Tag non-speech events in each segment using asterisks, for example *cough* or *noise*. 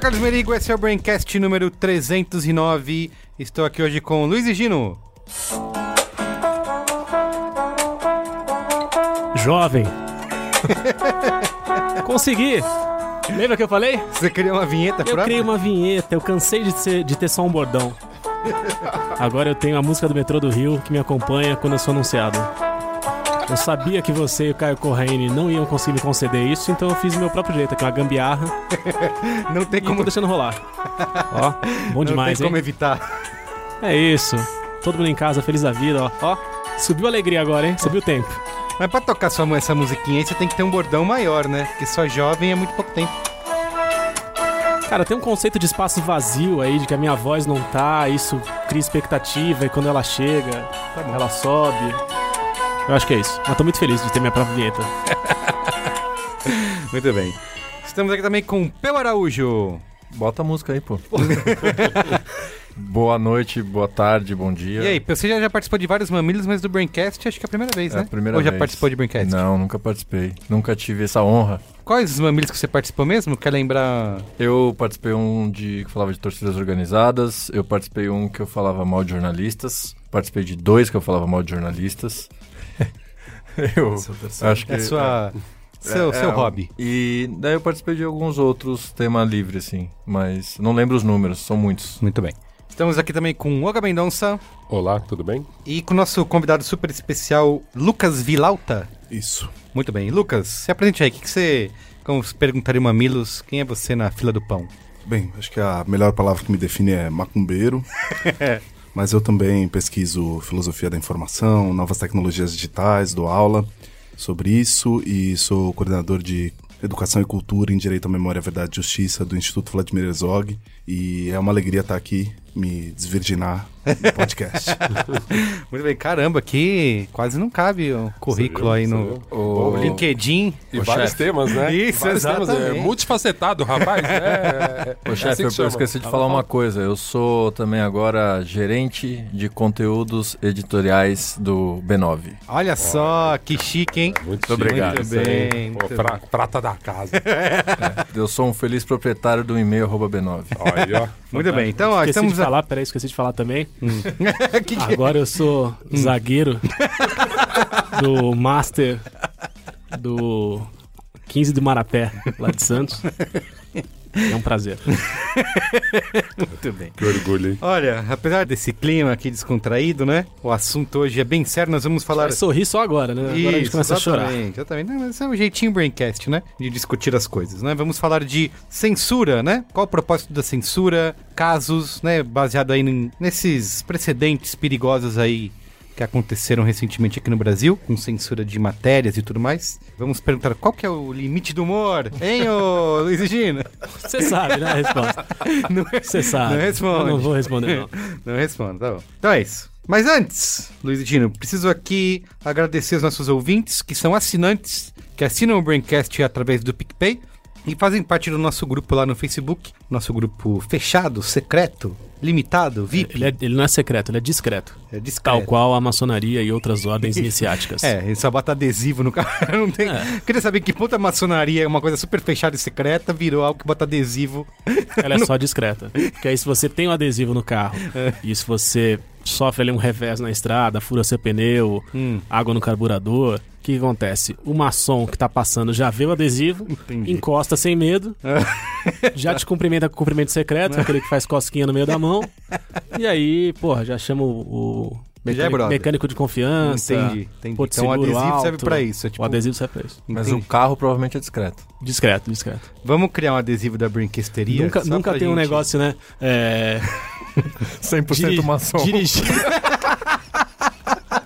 sou Carlos Merigo, esse é o Braincast número 309. Estou aqui hoje com Luiz e Gino. Jovem. *laughs* Consegui. Lembra que eu falei? Você queria uma vinheta Eu própria? criei uma vinheta, eu cansei de, ser- de ter só um bordão. *laughs* Agora eu tenho a música do metrô do Rio que me acompanha quando eu sou anunciado. Eu sabia que você e o Caio Corraine não iam conseguir me conceder isso, então eu fiz do meu próprio jeito, aqui uma gambiarra, *laughs* Não tem e como, tô deixando rolar. Ó, bom não demais, tem como hein? evitar. É isso. Todo mundo em casa, feliz da vida, ó. Ó, subiu a alegria agora, hein? Subiu o tempo. Mas pra tocar sua, essa musiquinha aí, você tem que ter um bordão maior, né? Porque só jovem é muito pouco tempo. Cara, tem um conceito de espaço vazio aí, de que a minha voz não tá, isso cria expectativa e quando ela chega, ela sobe. Eu acho que é isso. Mas tô muito feliz de ter minha própria vinheta. *laughs* Muito bem. Estamos aqui também com Peu Araújo. Bota a música aí, pô. *laughs* boa noite, boa tarde, bom dia. E aí, você já, já participou de vários mamilos, mas do Braincast acho que é a primeira vez, É né? a primeira Ou já vez. participou de Braincast? Não, nunca participei. Nunca tive essa honra. Quais os mamilos que você participou mesmo? Quer lembrar? Eu participei um de que falava de torcidas organizadas, eu participei um que eu falava mal de jornalistas, participei de dois que eu falava mal de jornalistas. *laughs* eu acho que É sua... Seu, é, seu é, hobby. E daí eu participei de alguns outros tema livre assim, mas não lembro os números, são muitos. Muito bem. Estamos aqui também com Olga Mendonça Olá, tudo bem? e com o nosso convidado super especial, Lucas Vilauta. Isso. Muito bem. Lucas, se apresente aí. O que, que você... Como se perguntaria o Mamilos, quem é você na fila do pão? Bem, acho que a melhor palavra que me define é macumbeiro. *laughs* Mas eu também pesquiso filosofia da informação, novas tecnologias digitais, dou aula sobre isso e sou coordenador de Educação e Cultura em Direito à Memória, Verdade e Justiça do Instituto Vladimir Herzog. E é uma alegria estar aqui, me desvirginar no *laughs* podcast. Muito bem. Caramba, que quase não cabe o currículo viu? aí no o LinkedIn. E Ô, vários chefe. temas, né? Isso, vários temas. exatamente. É multifacetado, rapaz. *laughs* É, é, é Ô, chefe, assim eu, eu esqueci de falar uma coisa. Eu sou também agora gerente de conteúdos editoriais do B9. Olha só, que chique, hein? Muito obrigado. Muito isso aí. bem, Pô, muito pra- prata da casa. *laughs* Eu sou um feliz proprietário do e-mail arroba B9. Olha, ó. Muito bem. Então, ó, Esqueci estamos... de falar, peraí, esqueci de falar também. *laughs* *laughs* Que que- Agora eu sou zagueiro *laughs* do Master do 15 do Marapé, lá de Santos. É um prazer. *laughs* Muito bem. Que orgulho, hein? Olha, apesar desse clima aqui descontraído, né? O assunto hoje é bem sério, nós vamos falar... Vai sorrir só agora, né? Agora a gente começa a chorar. exatamente, exatamente. Não, mas é um jeitinho Braincast, né? De discutir as coisas, né? Vamos falar de censura, né? Qual o propósito da censura, casos, né? Baseado aí nesses precedentes perigosos aí que aconteceram recentemente aqui no Brasil, com censura de matérias e tudo mais. Vamos perguntar qual que é o limite do humor, hein, ô Luiz Gino? Você sabe, né, a resposta. *laughs* Não, Você sabe. Não responde. Eu não vou responder, não. *laughs* não respondo, tá bom. Então é isso. Mas antes, Luiz Gino, preciso aqui agradecer os nossos ouvintes que são assinantes, que assinam o Braincast através do PicPay e fazem parte do nosso grupo lá no Facebook, nosso grupo fechado, secreto, limitado, VIP. Ele, é- ele não é secreto, ele é discreto. é discreto. Tal qual a maçonaria e outras ordens *laughs* iniciáticas. É, ele só bota adesivo no carro. *laughs* Não tem... É. Queria saber que puta maçonaria é uma coisa super fechada e secreta, virou algo que bota adesivo. *laughs* Ela é só discreta. Porque aí se você tem um adesivo no carro É. e se você sofre ali um revés na estrada, fura seu pneu, Hum. água no carburador, o que, acontece? O maçom que tá passando já vê o adesivo, Entendi. encosta sem medo, *laughs* já te cumprimenta com cumprimento secreto, aquele que faz cosquinha no meio da mão. E aí, porra, já chama o, o é mecânico, brother. mecânico de confiança. Entendi, entendi. Porto Então o adesivo serve alto. pra isso. É tipo, O adesivo serve pra isso. Mas entendi. o carro provavelmente é discreto. Discreto, discreto. Vamos criar um adesivo da brinquesteria? Nunca, nunca tem um gente- negócio, né? É. *laughs* 100% Diri- maçom. Dirigi... *laughs*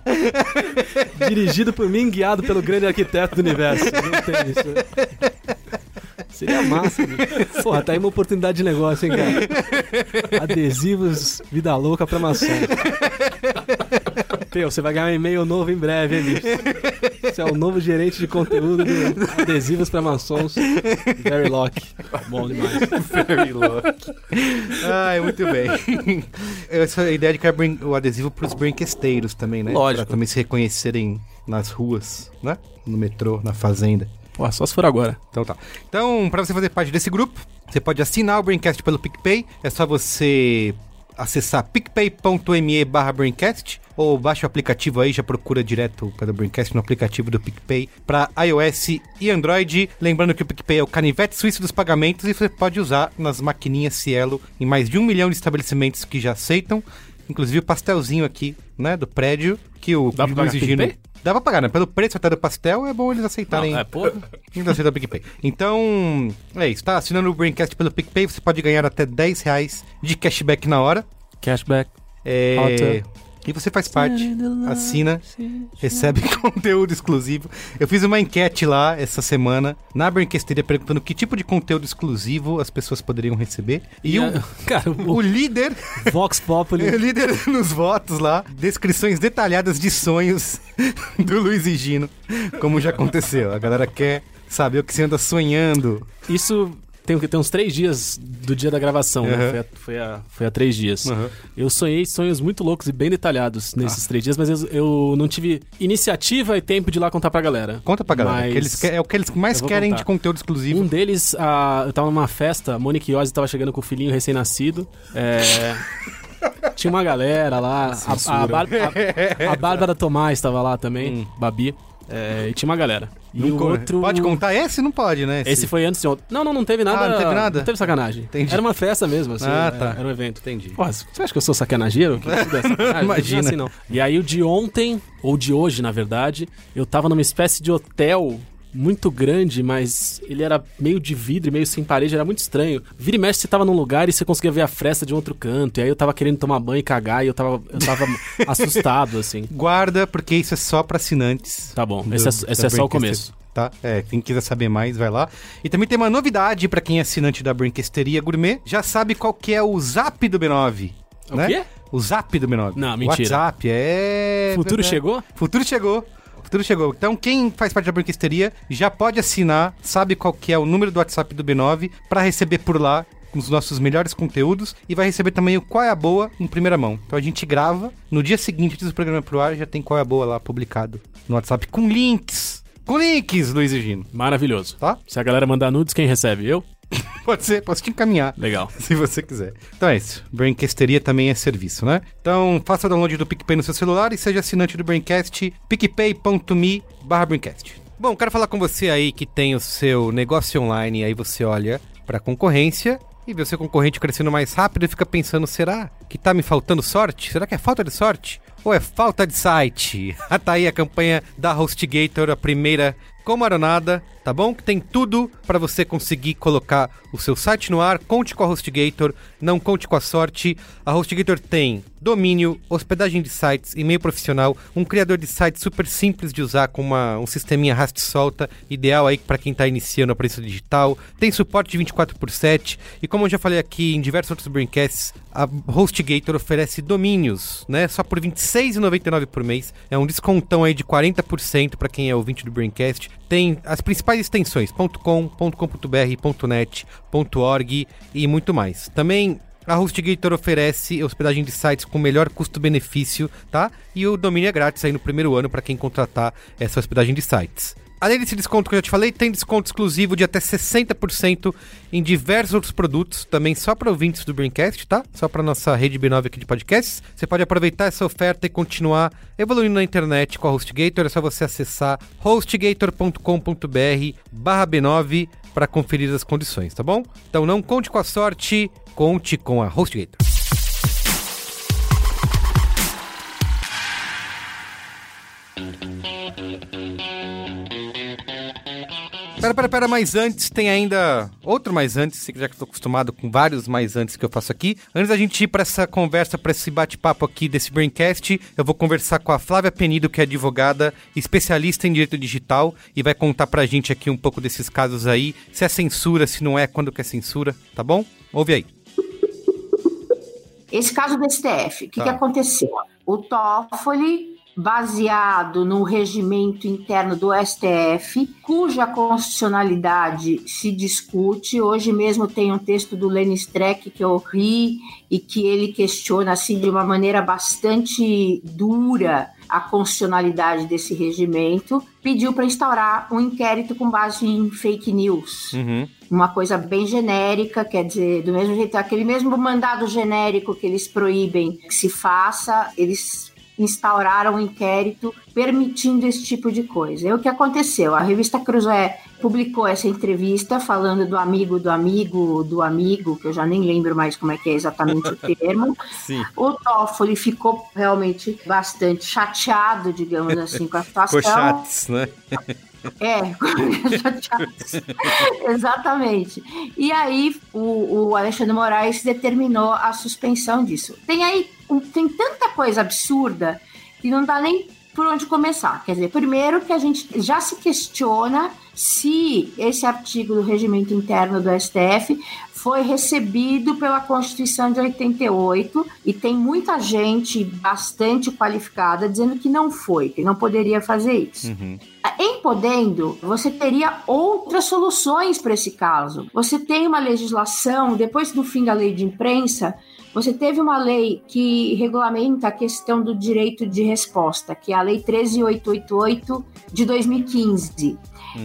*laughs* Dirigido por mim, guiado pelo grande arquiteto do universo. Não tem isso. Seria massa, bicho. Porra, tá aí uma oportunidade de negócio, hein, cara? Adesivos Vida Louca pra maçom. Teu, você vai ganhar um e-mail novo em breve, hein, bicho? Você é o novo gerente de conteúdo do Adesivos pra maçons. Very Lock. Bom demais. Very louco. Ai, muito bem. Essa é a ideia de criar o adesivo pros brinquesteiros também, né? Lógico. Pra também se reconhecerem nas ruas, né? No metrô, na fazenda. Pô, só se for agora. Então tá. Então, pra você fazer parte desse grupo, você pode assinar o Braincast pelo PicPay. É só você acessar picpay.me barra Braincast ou baixa o aplicativo aí, já procura direto pelo Braincast no aplicativo do PicPay para iOS e Android. Lembrando que o PicPay é o canivete suíço dos pagamentos e você pode usar nas maquininhas Cielo em mais de um milhão de estabelecimentos que já aceitam. Inclusive o pastelzinho aqui, né, do prédio, que o Dá Luiz Gino- PicPay? Dá pra pagar, né? Pelo preço até do pastel, é bom eles aceitarem. Não, é, porra. *laughs* Ainda aceita o PicPay. Então, é isso. Tá assinando o Braincast pelo PicPay, você pode ganhar até 10 reais de cashback na hora. Cashback. É... E você faz parte, assina, recebe *laughs* conteúdo exclusivo. Eu fiz uma enquete lá essa semana na Braincasteria perguntando que tipo de conteúdo exclusivo as pessoas poderiam receber. E, o, *laughs* Cara, o o líder, *laughs* Vox Populi. o líder nos votos lá, descrições detalhadas de sonhos do Luiz e Gino, como já aconteceu. A galera quer saber o que você anda sonhando. Isso tem, tem uns três dias do dia da gravação, né? Uhum. Foi, a, foi, a, foi há três dias. Uhum. Eu sonhei sonhos muito loucos e bem detalhados nesses três dias, mas eu, eu não tive iniciativa e tempo de ir lá contar pra galera. Conta pra galera. Mas eles que- é o que eles mais querem contar. de conteúdo exclusivo. Um deles, a, eu tava numa festa, a Monique Iose tava chegando com o filhinho recém-nascido. É, *laughs* tinha uma galera lá. A, a, a- a Bárbara Tomás tava lá também, Babi. É, e tinha uma galera. E Não o outro. Pode contar? Esse não pode, né? Esse foi antes de ontem. Não, não, não teve nada. Ah, não teve nada? Não teve sacanagem. Entendi. Era uma festa mesmo, assim. Ah, era- tá. Era um evento. Entendi. Pô, você acha que eu sou sacaneiro? Que tudo é sacanagem? Imagina. Não é assim, não. E aí o de ontem, ou de hoje, na verdade, eu tava numa espécie de hotel muito grande, mas ele era meio de vidro, e meio sem parede, era muito estranho. Vira e mexe, você tava num lugar e você conseguia ver a fresta de um outro canto. E aí eu tava querendo tomar banho e cagar e eu tava, eu tava *laughs* assustado, assim. Guarda, porque isso é só pra assinantes. Tá bom, do- esse é, esse é só o começo. Tá? É, quem quiser saber mais, vai lá. E também tem uma novidade pra quem é assinante da Brinquesteria Gourmet. Já sabe qual que é o zap do B9. O né? quê? O zap do B9. Não, mentira. WhatsApp, é... Futuro é- chegou? Futuro chegou. Futuro chegou. Então, quem faz parte da Brinquesteria já pode assinar, sabe qual que é o número do WhatsApp do B9 pra receber por lá os nossos melhores conteúdos e vai receber também o Qual é a Boa em primeira mão. Então a gente grava, no dia seguinte antes do programa pro ar, já tem Qual é a Boa lá publicado no WhatsApp com links. Com links, Luiz e Gino. Maravilhoso. Tá? Se a galera mandar nudes, quem recebe? Eu? *laughs* Pode ser, posso te encaminhar. Legal. *laughs* Se você quiser. Então é isso. Braincasteria também é serviço, né? Então faça o download do PicPay no seu celular e seja assinante do Braincast, picpay.me barra Braincast. Bom, quero falar com você aí que tem o seu negócio online e aí você olha pra concorrência e vê o seu concorrente crescendo mais rápido e fica pensando, será que tá me faltando sorte? Será que é falta de sorte? Ou é falta de site? Ah, *laughs* tá aí a campanha da HostGator, a primeira com maronada, tá bom? Que tem tudo para você conseguir colocar o seu site no ar. Conte com a HostGator, não conte com a sorte. A HostGator tem domínio, hospedagem de sites, e-mail profissional, um criador de sites super simples de usar com uma, um sisteminha arraste e solta, ideal aí para quem tá iniciando a preço digital. Tem suporte de 24 por 7 e como eu já falei aqui em diversos outros braincasts, a HostGator oferece domínios, né? Só por R$ 26,99 por mês. É um descontão aí de 40% para quem é ouvinte do Braincast. Tem as principais extensões .net, .org e muito mais. Também a HostGator oferece hospedagem de sites com melhor custo-benefício, tá? E o domínio é grátis aí no primeiro ano para quem contratar essa hospedagem de sites. Além desse desconto que eu já te falei, tem desconto exclusivo de até 60% em diversos outros produtos, também só para ouvintes do Braincast, tá? Só para nossa rede B9 aqui de podcasts. Você pode aproveitar essa oferta e continuar evoluindo na internet com a HostGator. É só você acessar hostgator.com.br barra B9 para conferir as condições, tá bom? Então não conte com a sorte, conte com a HostGator. Pera, pera, pera, mas antes tem ainda outro mais antes, já que estou acostumado com vários mais antes que eu faço aqui. Antes da gente ir para essa conversa, para esse bate-papo aqui desse Braincast, eu vou conversar com a Flávia Penido, que é advogada, especialista em direito digital, e vai contar pra gente aqui um pouco desses casos aí, se é censura, se não é, quando que é censura, tá bom? Ouve aí. Esse caso do STF, o que, Tá. que aconteceu? O Toffoli, baseado no regimento interno do STF, cuja constitucionalidade se discute. Hoje mesmo tem um texto do Lenny Streck que eu ri e que ele questiona assim de uma maneira bastante dura a constitucionalidade desse regimento, pediu para instaurar um inquérito com base em fake news Uhum. uma coisa bem genérica, quer dizer, do mesmo jeito, aquele mesmo mandado genérico que eles proíbem que se faça, eles instauraram um inquérito permitindo esse tipo de coisa. E o que aconteceu? A revista Cruzoé publicou essa entrevista falando do amigo do amigo do amigo, que eu já nem lembro mais como é que é exatamente o *laughs* termo. Sim. O Toffoli ficou realmente bastante chateado, digamos assim, com a *laughs* situação. Chatos, né? É. *laughs* Exatamente. E aí o, o Alexandre Moraes determinou a suspensão disso. Tem aí tem tanta coisa absurda que não dá nem por onde começar. Quer dizer, primeiro que a gente já se questiona se esse artigo do regimento interno do STF foi recebido pela Constituição de 88 e tem muita gente bastante qualificada dizendo que não foi, que não poderia fazer isso. Uhum. Em podendo, você teria outras soluções para esse caso. Você tem uma legislação, depois do fim da lei de imprensa, você teve uma lei que regulamenta a questão do direito de resposta, que é a Lei 13888 de 2015.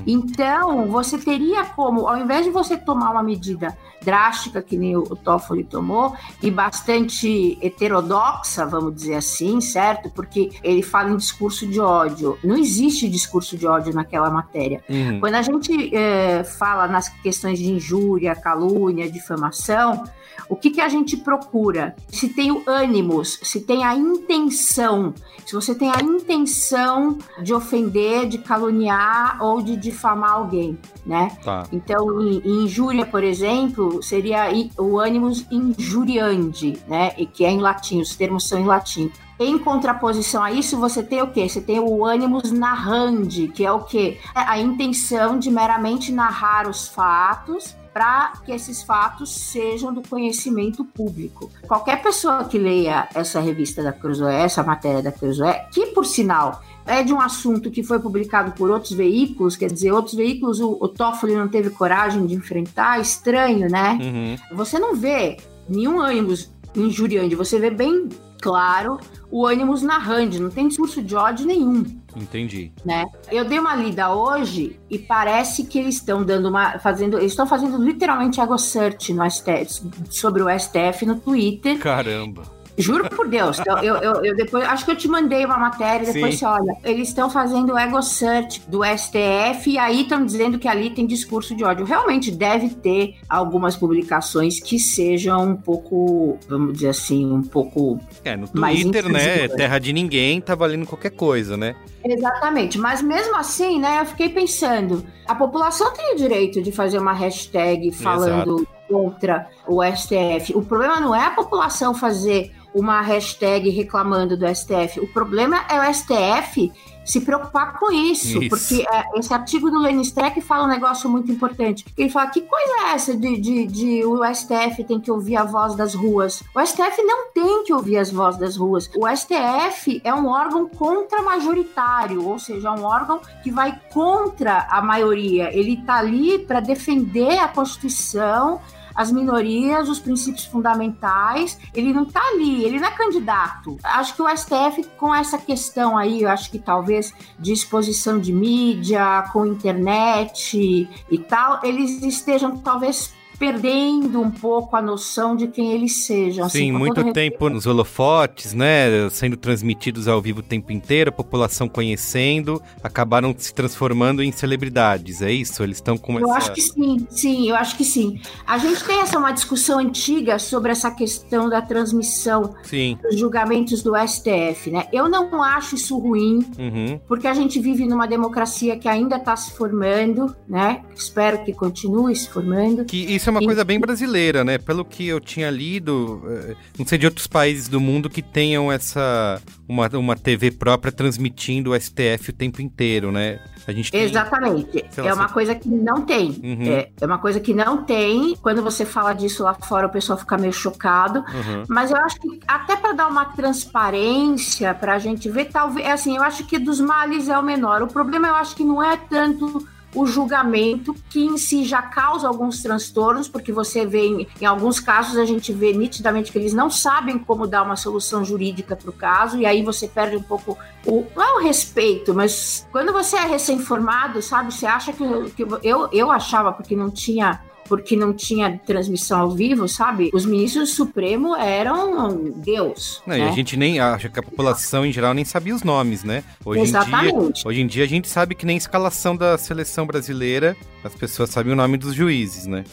Então, você teria como, ao invés de você tomar uma medida drástica, que nem o Toffoli tomou, e bastante heterodoxa, vamos dizer assim, certo? Porque ele fala em discurso de ódio. Não existe discurso de ódio naquela matéria. Uhum. Quando a gente eh, fala nas questões de injúria, calúnia, difamação, o que, que a gente procura? Se tem o ânimos, se tem a intenção, se você tem a intenção de ofender, de caluniar ou de difamar alguém, né? Tá. Então, em, injúria, por exemplo, seria o animus injuriandi, né? E que é em latim, os termos são em latim. Em contraposição a isso, você tem o quê? Você tem o animus narrandi, que é o quê? É a intenção de meramente narrar os fatos para que esses fatos sejam do conhecimento público. Qualquer pessoa que leia essa revista da Cruzoé, essa matéria da Cruzoé, que por sinal é de um assunto que foi publicado por outros veículos, quer dizer, outros veículos o, o Toffoli não teve coragem de enfrentar, estranho, né? Uhum. Você não vê nenhum ânimos injuriante, você vê bem claro o ânimos narrande, não tem discurso de ódio nenhum Entendi. né? Eu dei uma lida hoje e parece que eles estão dando uma fazendo, eles estão fazendo literalmente ego search no STF, sobre o STF no Twitter. Caramba. Juro por Deus, eu, eu, eu- depois acho que eu te mandei uma matéria, depois Sim. você olha. Eles estão fazendo ego search do STF e aí estão dizendo que ali tem discurso de ódio. Realmente deve ter algumas publicações que sejam um pouco, vamos dizer assim, um pouco É, no Mais Twitter, né? Terra de ninguém, tá valendo qualquer coisa, né? Exatamente, mas mesmo assim, né, eu fiquei pensando, a população tem o direito de fazer uma hashtag falando contra o STF. O problema não é a população fazer uma hashtag reclamando do STF. O problema é o STF se preocupar com isso, Isso. porque é, esse artigo do Lenny Streck fala um negócio muito importante. Ele fala, que coisa é essa de, de, de o STF tem que ouvir a voz das ruas? O STF não tem que ouvir as vozes das ruas. O STF é um órgão contra-majoritário, ou seja, um órgão que vai contra a maioria. Ele está ali para defender a Constituição, as minorias, os princípios fundamentais. Ele não está ali, ele não é candidato. Acho que o STF, com essa questão aí, eu acho que talvez de exposição de mídia, com internet e tal, eles estejam talvez perdendo um pouco a noção de quem eles sejam. assim, Sim, com muito tempo nos holofotes, né? Sendo transmitidos ao vivo o tempo inteiro, a população conhecendo, acabaram se transformando em celebridades, é isso? Eles estão com Eu essa... acho que sim, sim, eu acho que sim. A gente tem essa uma discussão antiga sobre essa questão da transmissão Sim. dos julgamentos do STF, né? Eu não acho isso ruim, Uhum. porque a gente vive numa democracia que ainda está se formando, né? Espero que continue se formando. Que isso é uma E- coisa bem brasileira, né? Pelo que eu tinha lido, eh, não sei de outros países do mundo que tenham essa uma, uma TV própria transmitindo o STF o tempo inteiro, né? A gente tem... Exatamente. lá, é uma você- coisa que não tem. Uhum. É, é uma coisa que não tem. Quando você fala disso lá fora, o pessoal fica meio chocado. Uhum. Mas eu acho que até para dar uma transparência para a gente ver, talvez, assim, eu acho que dos males é o menor. O problema eu acho que não é tanto o julgamento, que em si já causa alguns transtornos, porque você vê, em, em alguns casos, a gente vê nitidamente que eles não sabem como dar uma solução jurídica para o caso, e aí você perde um pouco o. Não é o respeito, mas quando você é recém-formado, sabe, você acha que. que eu, eu achava, porque não tinha porque não tinha transmissão ao vivo, sabe? Os ministros do Supremo eram Deus. Não, e né? a gente nem acha que a população em geral nem sabia os nomes, né? Hoje em dia, Exatamente. hoje em dia a gente sabe que nem escalação da seleção brasileira, as pessoas sabem o nome dos juízes, né?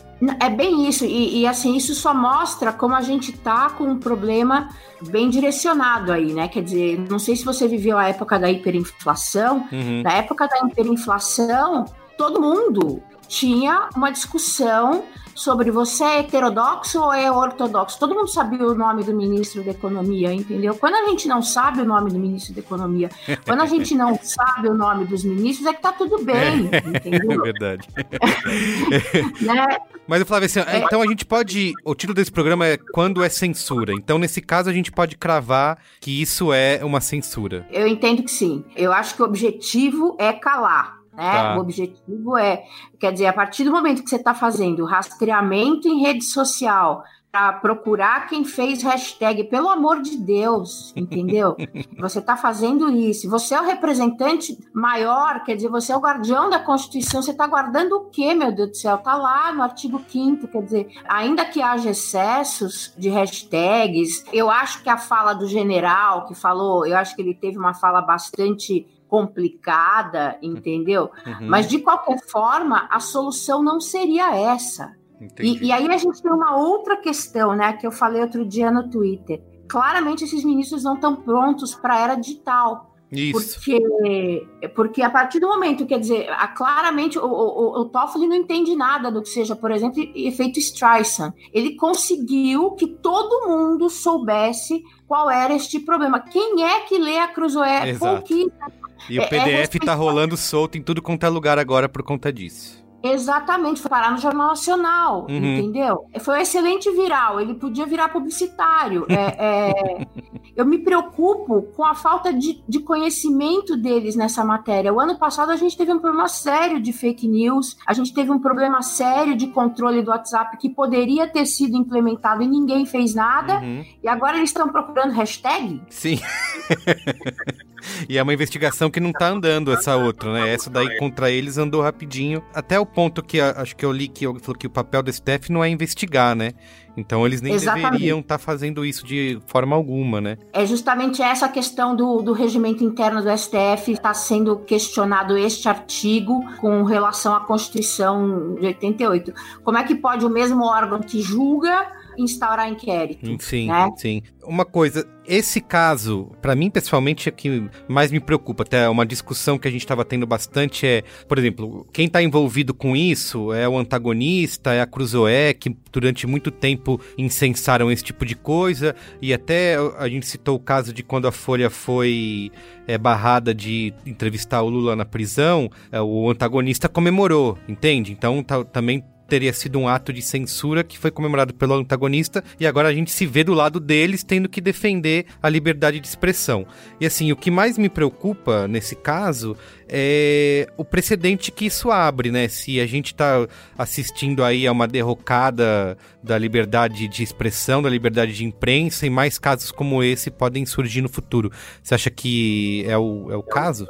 É bem isso, e, e, assim, isso só mostra como a gente tá com um problema bem direcionado aí, né? Quer dizer, não sei se você viveu a época da hiperinflação. Uhum. Na época da hiperinflação, todo mundo tinha uma discussão sobre você é heterodoxo ou é ortodoxo. Todo mundo sabia o nome do ministro da Economia, entendeu? Quando a gente não sabe o nome do ministro da Economia, quando a gente não sabe o nome dos ministros, é que tá tudo bem, É *laughs* entendeu? verdade. *laughs* Né? Mas eu falava assim, É. então a gente pode. O título desse programa é Quando é Censura. Então, nesse caso, a gente pode cravar que isso é uma censura. Eu entendo que sim. Eu acho que o objetivo é calar. Né? Tá. O objetivo é, quer dizer, a partir do momento que você está fazendo rastreamento em rede social para procurar quem fez hashtag, pelo amor de Deus, entendeu? *laughs* você está fazendo isso. Você é o representante maior, quer dizer, você é o guardião da Constituição. Você está guardando o quê, meu Deus do céu? Está lá no artigo 5 quer dizer, ainda que haja excessos de hashtags, eu acho que a fala do general que falou, eu acho que ele teve uma fala bastante complicada, entendeu? Uhum, Mas de qualquer forma, a solução não seria essa. E, e aí a gente tem uma outra questão, né, que eu falei outro dia no Twitter. Claramente esses ministros não estão prontos para a era digital. Isso. Porque, porque a partir do momento, quer dizer, a, claramente o, o, o Toffoli não entende nada do que seja, por exemplo, efeito Streisand. Ele conseguiu que todo mundo soubesse qual era este problema. Quem é que lê a Cruzoé? Exato. E o é- é PDF tá rolando solto em tudo quanto é lugar agora por conta disso. Exatamente, foi parar no Jornal Nacional, Uhum. entendeu? Foi um excelente viral, ele podia virar publicitário. É, é, eu me preocupo com a falta de, de conhecimento deles nessa matéria. O ano passado a gente teve um problema sério de fake news, a gente teve um problema sério de controle do WhatsApp que poderia ter sido implementado e ninguém fez nada, Uhum. e agora eles estão procurando hashtag? Sim. *laughs* e é uma investigação que não tá andando essa outra, né? Essa daí contra eles andou rapidinho. Até o ponto que acho que eu li que eu falou que o papel do STF não é investigar, né? Então eles nem Exatamente. deveriam estar fazendo isso de forma alguma, né? É justamente essa questão do, do regimento interno do STF está sendo questionado este artigo com relação à Constituição de 88. Como é que pode o mesmo órgão que julga instaurar inquérito? Sim, né? sim. Uma coisa, esse caso, pra mim pessoalmente é que mais me preocupa, até uma discussão que a gente estava tendo bastante é, por exemplo, quem tá envolvido com isso é o antagonista, é a Cruzoé, que durante muito tempo incensaram esse tipo de coisa, e até a gente citou o caso de quando a Folha foi é, barrada de entrevistar o Lula na prisão, é, o antagonista comemorou, entende? Então tá- também teria sido um ato de censura que foi comemorado pelo antagonista e agora a gente se vê do lado deles tendo que defender a liberdade de expressão. E assim, o que mais me preocupa nesse caso é o precedente que isso abre, né? Se a gente tá assistindo aí a uma derrocada da liberdade de expressão, da liberdade de imprensa e mais casos como esse podem surgir no futuro. Você acha que é o, é o caso?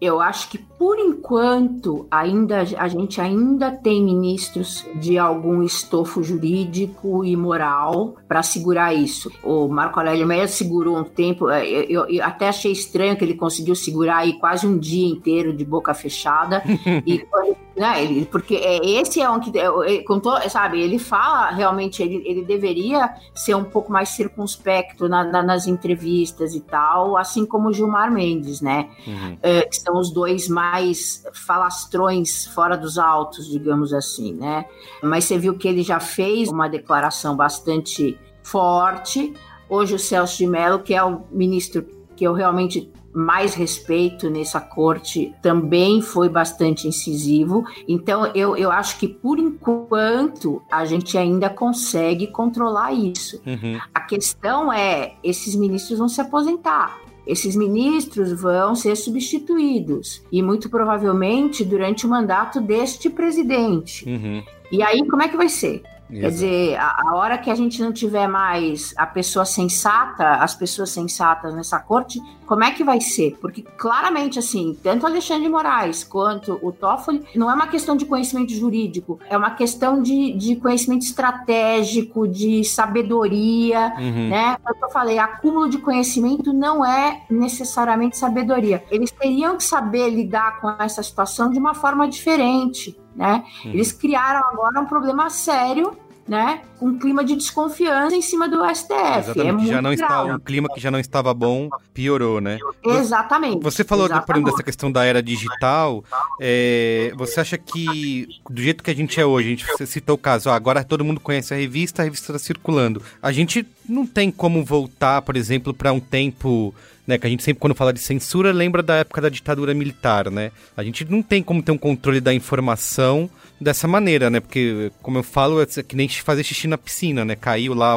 Eu acho que por enquanto ainda a gente ainda tem ministros de algum estofo jurídico e moral para segurar isso. O Marco Aurélio Meia segurou um tempo, é, eu, eu, eu, até achei estranho que ele conseguiu segurar aí quase um dia inteiro de boca fechada e *laughs* né, ele, porque é, esse é um que é, contou, sabe, ele fala realmente ele, ele deveria ser um pouco mais circunspecto na, na, nas entrevistas e tal, assim como o Gilmar Mendes, né? Uhum. É, que são os dois mais falastrões fora dos autos, digamos assim, né? Mas você viu que ele já fez uma declaração bastante forte. Hoje o Celso de Mello, que é o ministro que eu realmente mais respeito nessa corte também foi bastante incisivo. Então, eu, eu acho que por enquanto a gente ainda consegue controlar isso. Uhum. A questão é: esses ministros vão se aposentar. Esses ministros vão ser substituídos e muito provavelmente durante o mandato deste presidente. Uhum. E aí, como é que vai ser? Quer dizer, a, a, hora que a gente não tiver mais a pessoa sensata, as pessoas sensatas nessa corte, como é que vai ser? Porque claramente, assim, tanto Alexandre de Moraes quanto o Toffoli, não é uma questão de conhecimento jurídico, é uma questão de, de conhecimento estratégico, de sabedoria, uhum. né? Como eu falei, acúmulo de conhecimento não é necessariamente sabedoria. Eles teriam que saber lidar com essa situação de uma forma diferente né? Uhum. Eles criaram agora um problema sério né, um clima de desconfiança em cima do STF. Exatamente, é já não está, o clima que já não estava bom piorou, né? Exatamente. Você falou exatamente. dessa questão da era digital. É, você acha que do jeito que a gente é hoje, a gente citou o caso, ó, agora todo mundo conhece a revista, a revista está circulando. A gente não tem como voltar, por exemplo, para um tempo né, que a gente sempre quando fala de censura lembra da época da ditadura militar, né? A gente não tem como ter um controle da informação dessa maneira, né? Porque, como eu falo, é que nem fazer xixi na piscina, né? Caiu lá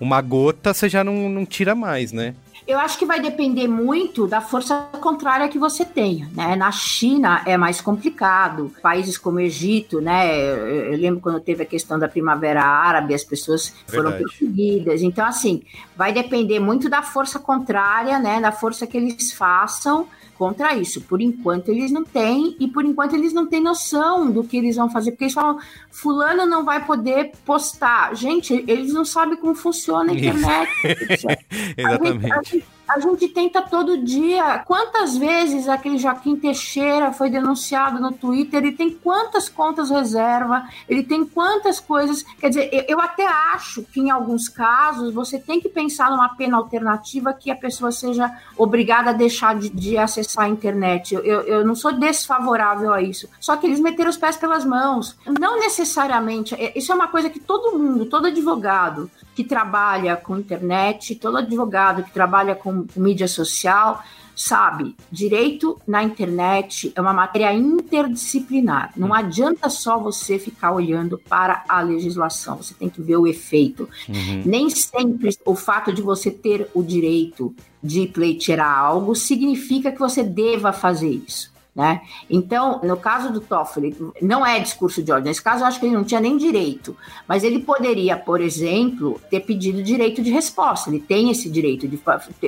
uma gota, você já não, não tira mais, né? Eu acho que vai depender muito da força contrária que você tenha, né? Na China é mais complicado. Países como o Egito, né? Eu lembro quando teve a questão da Primavera Árabe, as pessoas foram perseguidas. Então, assim, vai depender muito da força contrária, né? Da força que eles façam contra isso. Por enquanto eles não têm, e por enquanto eles não têm noção do que eles vão fazer, porque eles falam, fulano não vai poder postar. Gente, eles não sabem como funciona a internet. *laughs* Exatamente. A gente, a gente, a gente tenta todo dia. Quantas vezes aquele Joaquim Teixeira foi denunciado no Twitter? Ele tem quantas contas reserva? Ele tem quantas coisas? Quer dizer, eu até acho que em alguns casos você tem que pensar numa pena alternativa que a pessoa seja obrigada a deixar de, de acessar a internet. Eu, eu, não sou desfavorável a isso. Só que eles meteram os pés pelas mãos. Não necessariamente. É, isso é uma coisa que todo mundo, todo advogado que trabalha com internet, todo advogado que trabalha com mídia social, sabe, direito na internet é uma matéria interdisciplinar. Não adianta só você ficar olhando para a legislação, você tem que ver o efeito. Uhum. Nem sempre o fato de você ter o direito de pleitear algo significa que você deva fazer isso. Né? Então, no caso do Toffoli, não é discurso de ódio. Nesse caso, eu acho que ele não tinha nem direito. Mas ele poderia, por exemplo, ter pedido direito de resposta. Ele tem esse direito de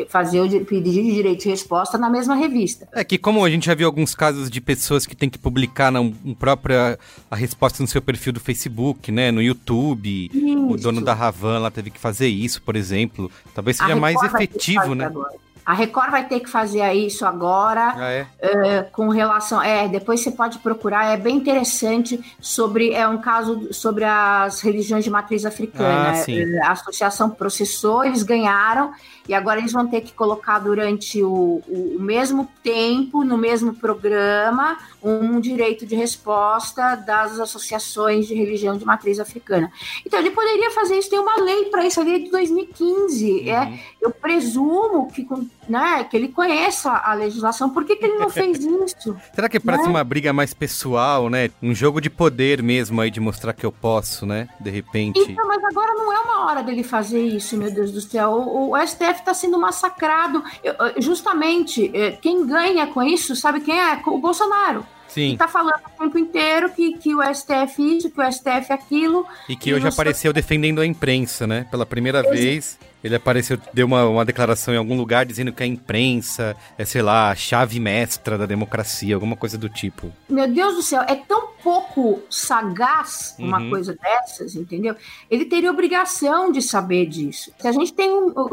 fazer o pedido de direito de resposta na mesma revista. É que, como a gente já viu alguns casos de pessoas que têm que publicar na um, própria a resposta no seu perfil do Facebook, né? No YouTube. Isso. O dono da Ravan lá teve que fazer isso, por exemplo. Talvez seja mais efetivo, né? Agora. A Record vai ter que fazer isso agora ah, é? uh, com relação. É, depois você pode procurar, é bem interessante sobre. É um caso sobre as religiões de matriz africana. Ah, eh, a associação processou, eles ganharam, e agora eles vão ter que colocar durante o, o, o mesmo tempo, no mesmo programa, um direito de resposta das associações de religião de matriz africana. Então ele poderia fazer isso, tem uma lei para isso, a lei de 2015. É, uhum. É, eu presumo que, né, que ele conheça a legislação. Por que, que ele não fez *laughs* isso? Será que parece né? uma briga mais pessoal, né? Um jogo de poder mesmo aí, de mostrar que eu posso, né? De repente. Então, mas agora não é uma hora dele fazer isso, meu Deus do céu. O, o STF está sendo massacrado. Eu, justamente, eh, quem ganha com isso, sabe quem é? O Bolsonaro. Sim. E tá falando o tempo inteiro que, que o STF isso, que o STF aquilo. E que hoje apareceu defendendo a imprensa, né? Pela primeira Ex vez. Ele apareceu, deu uma, uma declaração em algum lugar dizendo que a imprensa é, sei lá, a chave mestra da democracia, alguma coisa do tipo. Meu Deus do céu, é tão pouco sagaz uma Uhum. coisa dessas, entendeu? Ele teria obrigação de saber disso. Se a gente tem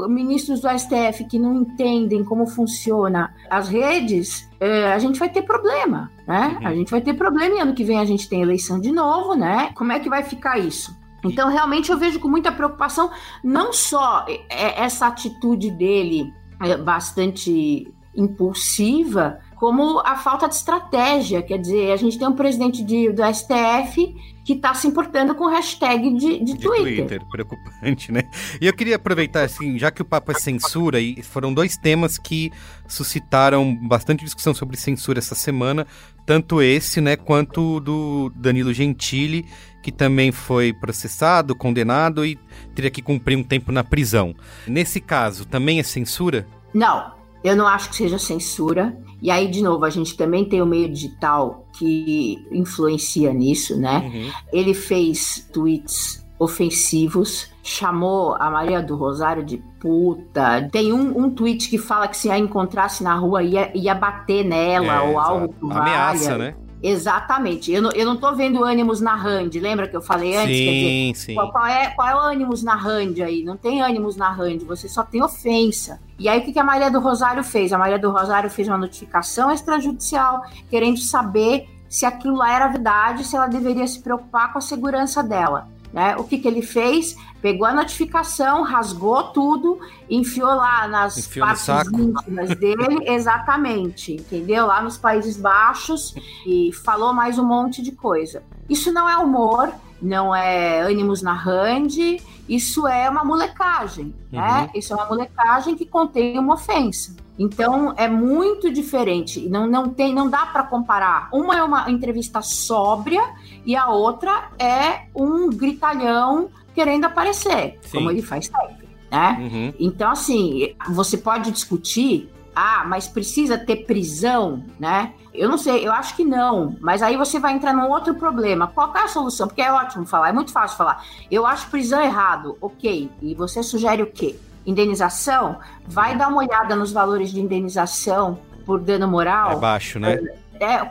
ministros do STF que não entendem como funciona as redes, é, a gente vai ter problema, né? Uhum. A gente vai ter problema e ano que vem a gente tem eleição de novo, né? Como é que vai ficar isso? Então, realmente, eu vejo com muita preocupação não só é, essa atitude dele é, bastante impulsiva, como a falta de estratégia. Quer dizer, a gente tem um presidente de- do STF que está se importando com hashtag de, de De Twitter. Twitter. preocupante, né? E eu queria aproveitar, assim, já que o papo é censura, e foram dois temas que suscitaram bastante discussão sobre censura essa semana, tanto esse, né, quanto o do Danilo Gentili, que também foi processado, condenado e teria que cumprir um tempo na prisão. Nesse caso, também é censura? Não, eu não acho que seja censura. E aí, de novo, a gente também tem o meio digital que influencia nisso, né? Ele fez tweets ofensivos, chamou a Maria do Rosário de puta. Tem um, um tweet que fala que se a encontrasse na rua ia, ia bater nela É, ou algo que Ameaça, né? Exatamente. Eu não, eu não tô vendo ânimos na Rand. Lembra que eu falei antes? Quer dizer, Sim, sim. qual, qual é, qual é o ânimos na Rand aí? Não tem ânimos na Rand, você só tem ofensa. E aí o que, que a Maria do Rosário fez? A Maria do Rosário fez uma notificação extrajudicial querendo saber se aquilo lá era verdade, se ela deveria se preocupar com a segurança dela. Né? O que, que ele fez? Pegou a notificação, rasgou tudo, enfiou lá nas Enfiou partes íntimas dele, *laughs* exatamente, entendeu? Lá nos Países Baixos e falou mais um monte de coisa. Isso não é humor, não é ânimos na Rand, isso é uma molecagem, né? Isso é uma molecagem que contém uma ofensa. Então é muito diferente, não, não tem, não dá para comparar. Uma é uma entrevista sóbria e a outra é um gritalhão querendo aparecer, Sim. como ele faz sempre, né? Uhum. Então, assim, você pode discutir, ah, mas precisa ter prisão, né? Eu não sei, eu acho que não. Mas aí você vai entrar num outro problema. Qual é a solução? Porque é ótimo falar, é muito fácil falar. Eu acho prisão errado, ok. E você sugere o quê? Indenização? Vai dar uma olhada nos valores de indenização por dano moral. É baixo, né? É,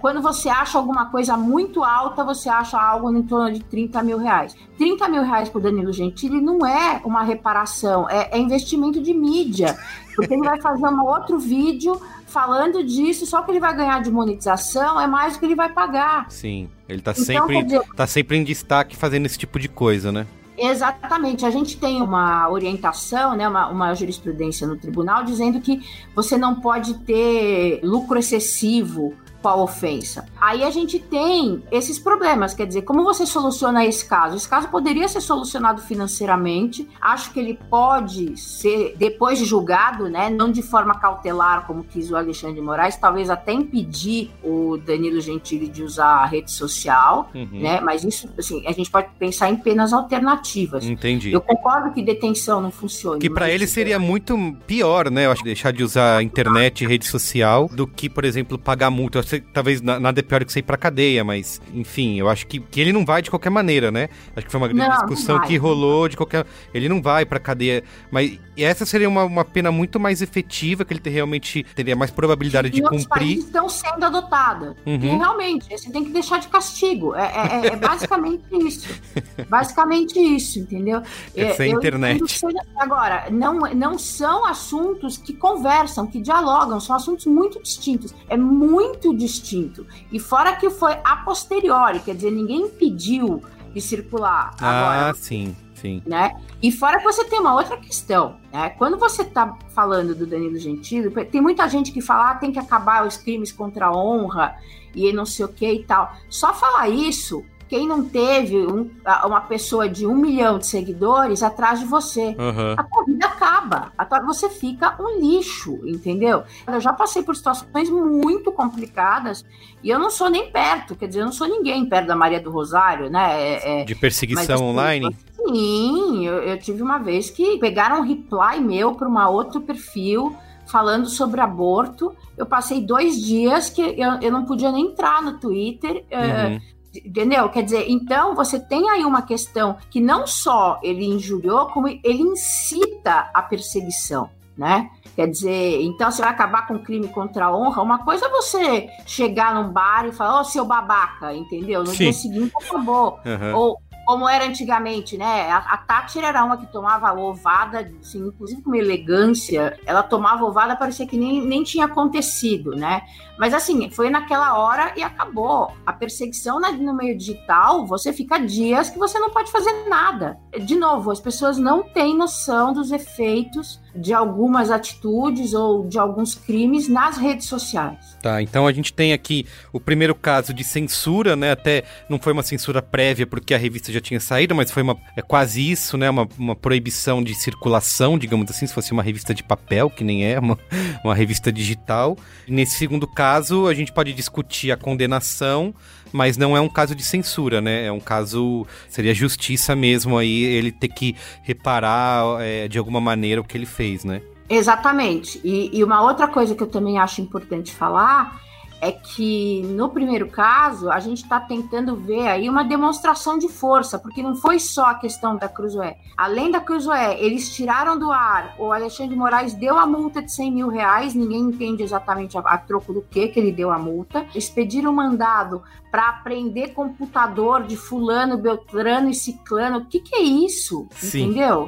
quando você acha alguma coisa muito alta, você acha algo em torno de 30 mil reais. 30 mil reais por Danilo Gentili não é uma reparação, é, é investimento de mídia. Porque ele vai fazer um outro vídeo falando disso, só que ele vai ganhar de monetização é mais do que ele vai pagar. Sim. Ele tá Então, sempre, dizer- tá sempre em destaque fazendo esse tipo de coisa, né? Exatamente. A gente tem uma orientação, né, uma, uma jurisprudência no tribunal dizendo que você não pode ter lucro excessivo a ofensa. Aí a gente tem esses problemas, quer dizer, como você soluciona esse caso? Esse caso poderia ser solucionado financeiramente. Acho que ele pode ser depois de julgado, né, não de forma cautelar como quis o Alexandre de Moraes, talvez até impedir o Danilo Gentili de usar a rede social, Uhum. né? Mas isso, assim, a gente pode pensar em penas alternativas. Entendi. Eu concordo que detenção não funciona. Que pra mas- ele seria muito pior, né? Eu acho deixar de usar a internet e rede social do que, por exemplo, pagar multa. Talvez na- nada é pior que você ir pra cadeia, mas enfim, eu acho que, que ele não vai de qualquer maneira, né? Acho que foi uma grande Não, não discussão vai. que rolou de qualquer. Ele não vai pra cadeia, mas essa seria uma, uma pena muito mais efetiva, que ele ter- realmente teria mais probabilidade de em outros cumprir. países estão sendo adotadas. Uhum. E realmente, você tem que deixar de castigo. É, é- é- é *laughs* basicamente isso. *laughs* Basicamente isso, entendeu? Essa é a eu internet. seja- Agora, não, não são assuntos que conversam, que dialogam, são assuntos muito distintos. É muito distinto. E fora que foi a posteriori, quer dizer, ninguém impediu de circular. Agora, Ah, sim, sim. né? E fora que você tem uma outra questão, né? Quando você tá falando do Danilo Gentili, tem muita gente que fala, ah, tem que acabar os crimes contra a honra e não sei o que e tal. Só falar isso, quem não teve um- uma pessoa de um milhão de seguidores atrás de você. Aham. A tua vida acaba, você fica um lixo, entendeu? Eu já passei por situações muito complicadas e eu não sou nem perto, quer dizer, eu não sou ninguém perto da Maria do Rosário, né? É- é- De mas, perseguição assim, online? Sim, eu, eu tive uma vez que pegaram um reply meu para uma outro perfil falando sobre aborto. Eu passei dois dias que eu, eu não podia nem entrar no Twitter. eh, Uhum. Entendeu? Quer dizer, então você tem aí uma questão que não só ele injuriou, como ele incita a perseguição, né? Quer dizer, então você vai acabar com crime contra a honra. Uma coisa é você chegar num bar e falar, ô oh, seu babaca, entendeu? No Sim. dia seguinte acabou. Uhum. Ou como era antigamente, né? A, a Tati era uma que tomava ovada, assim, inclusive com elegância, ela tomava ovada, parecia que nem, nem tinha acontecido, né? Mas assim, foi naquela hora e acabou. A perseguição no meio digital, você fica dias que você não pode fazer nada. De novo, as pessoas não têm noção dos efeitos de algumas atitudes ou de alguns crimes nas redes sociais. Tá, então a gente tem aqui o primeiro caso de censura, né? Até não foi uma censura prévia porque a revista já tinha saído, mas foi uma, é quase isso, né? Uma, uma proibição de circulação, digamos assim, se fosse uma revista de papel, que nem é, uma, uma revista digital. nesse segundo caso, a gente pode discutir a condenação, mas não é um caso de censura, né? É um caso. Seria justiça mesmo aí, ele ter que reparar é, de alguma maneira o que ele fez, né? Exatamente. E, e, uma outra coisa que eu também acho importante falar é que no primeiro caso a gente está tentando ver aí uma demonstração de força, porque não foi só a questão da Cruzoé. Além da Cruzoé, eles tiraram do ar, o Alexandre de Moraes deu a multa de 100 mil reais, ninguém entende exatamente a, a troco do que que ele deu a multa. Expediram um mandado para apreender computador de fulano, beltrano e ciclano. O que, que é isso? Sim. Entendeu?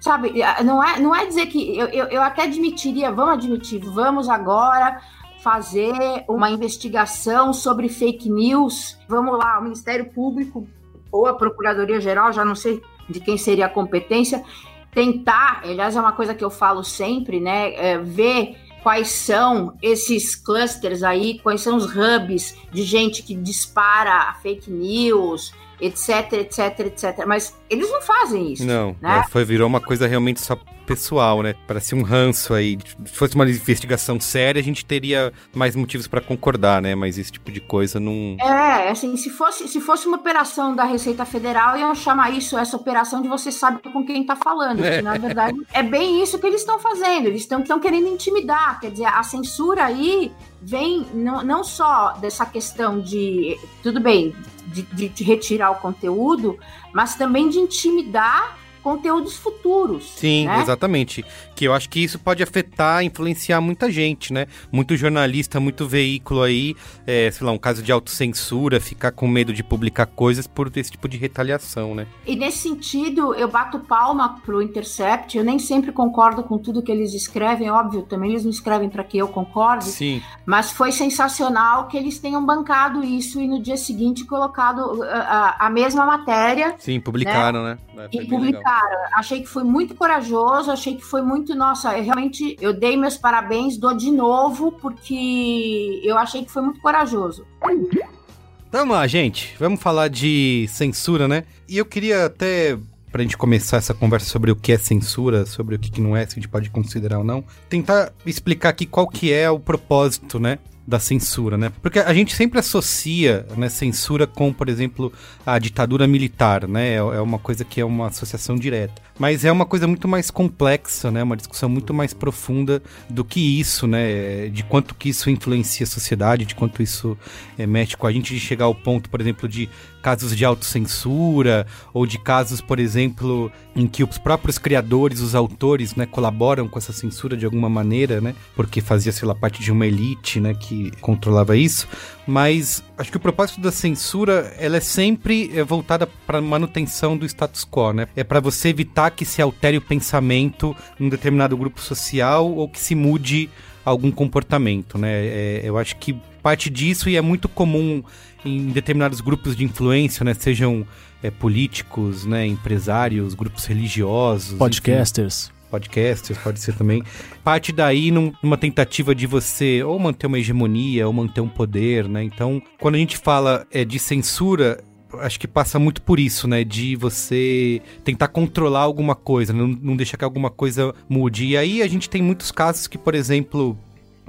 Sabe, não é, não é dizer que eu, eu, eu até admitiria, vamos admitir, vamos agora fazer uma investigação sobre fake news. Vamos lá, o Ministério Público ou a Procuradoria Geral, já não sei de quem seria a competência, tentar, aliás, é uma coisa que eu falo sempre, né? É, ver quais são esses clusters aí, quais são os hubs de gente que dispara fake news, etc, etc, etc. Mas eles não fazem isso. Não, né? É, foi, virou uma coisa realmente só pessoal, né? Parece um ranço aí. Se fosse uma investigação séria, a gente teria mais motivos para concordar, né? Mas esse tipo de coisa não. É, assim, se fosse, se fosse uma operação da Receita Federal, iam chamar isso, essa operação de você sabe com quem tá falando. É. na verdade, é bem isso que eles estão fazendo. Eles estão querendo intimidar. Quer dizer, a censura aí vem não, não só dessa questão de. Tudo bem, de, de, de retirar o conteúdo, mas também de intimidar conteúdos futuros. Sim, né? exatamente. Que eu acho que isso pode afetar, influenciar muita gente, né? Muito jornalista, muito veículo aí, é, sei lá, um caso de autocensura, ficar com medo de publicar coisas por esse tipo de retaliação, né? E nesse sentido, eu bato palma pro Intercept, eu nem sempre concordo com tudo que eles escrevem, óbvio, também eles não escrevem para que eu concorde. Sim. Mas foi sensacional que eles tenham bancado isso e no dia seguinte colocado a, a, a mesma matéria. Sim, publicaram, né? né? E publicaram cara, achei que foi muito corajoso, achei que foi muito, nossa, eu realmente eu dei meus parabéns, dou de novo, porque eu achei que foi muito corajoso. Vamos lá, gente, vamos falar de censura, né? E eu queria até pra gente começar essa conversa sobre o que é censura, sobre o que não é, se a gente pode considerar ou não, tentar explicar aqui qual que é o propósito, né, da censura, né? Porque a gente sempre associa né, censura com, por exemplo, a ditadura militar, né? É, é uma coisa que é uma associação direta. Mas é uma coisa muito mais complexa, né? Uma discussão muito mais profunda do que isso, né? De quanto que isso influencia a sociedade, de quanto isso é, mexe com a gente, de chegar ao ponto, por exemplo, de casos de autocensura ou de casos, por exemplo, em que os próprios criadores, os autores, né, colaboram com essa censura de alguma maneira, né? Porque fazia, sei lá, parte de uma elite, né, que controlava isso. Mas acho que o propósito da censura, ela é sempre é, voltada para manutenção do status quo, né? É para você evitar que se altere o pensamento num determinado grupo social ou que se mude algum comportamento, né? É, eu acho que parte disso e é muito comum em determinados grupos de influência, né? Sejam é, políticos, né? Empresários, grupos religiosos. Podcasters. Enfim, podcasters, pode ser também. Parte daí num, numa tentativa de você ou manter uma hegemonia ou manter um poder, né? Então, quando a gente fala é, de censura, acho que passa muito por isso, né? De você tentar controlar alguma coisa, não, não deixar que alguma coisa mude. E aí a gente tem muitos casos que, por exemplo,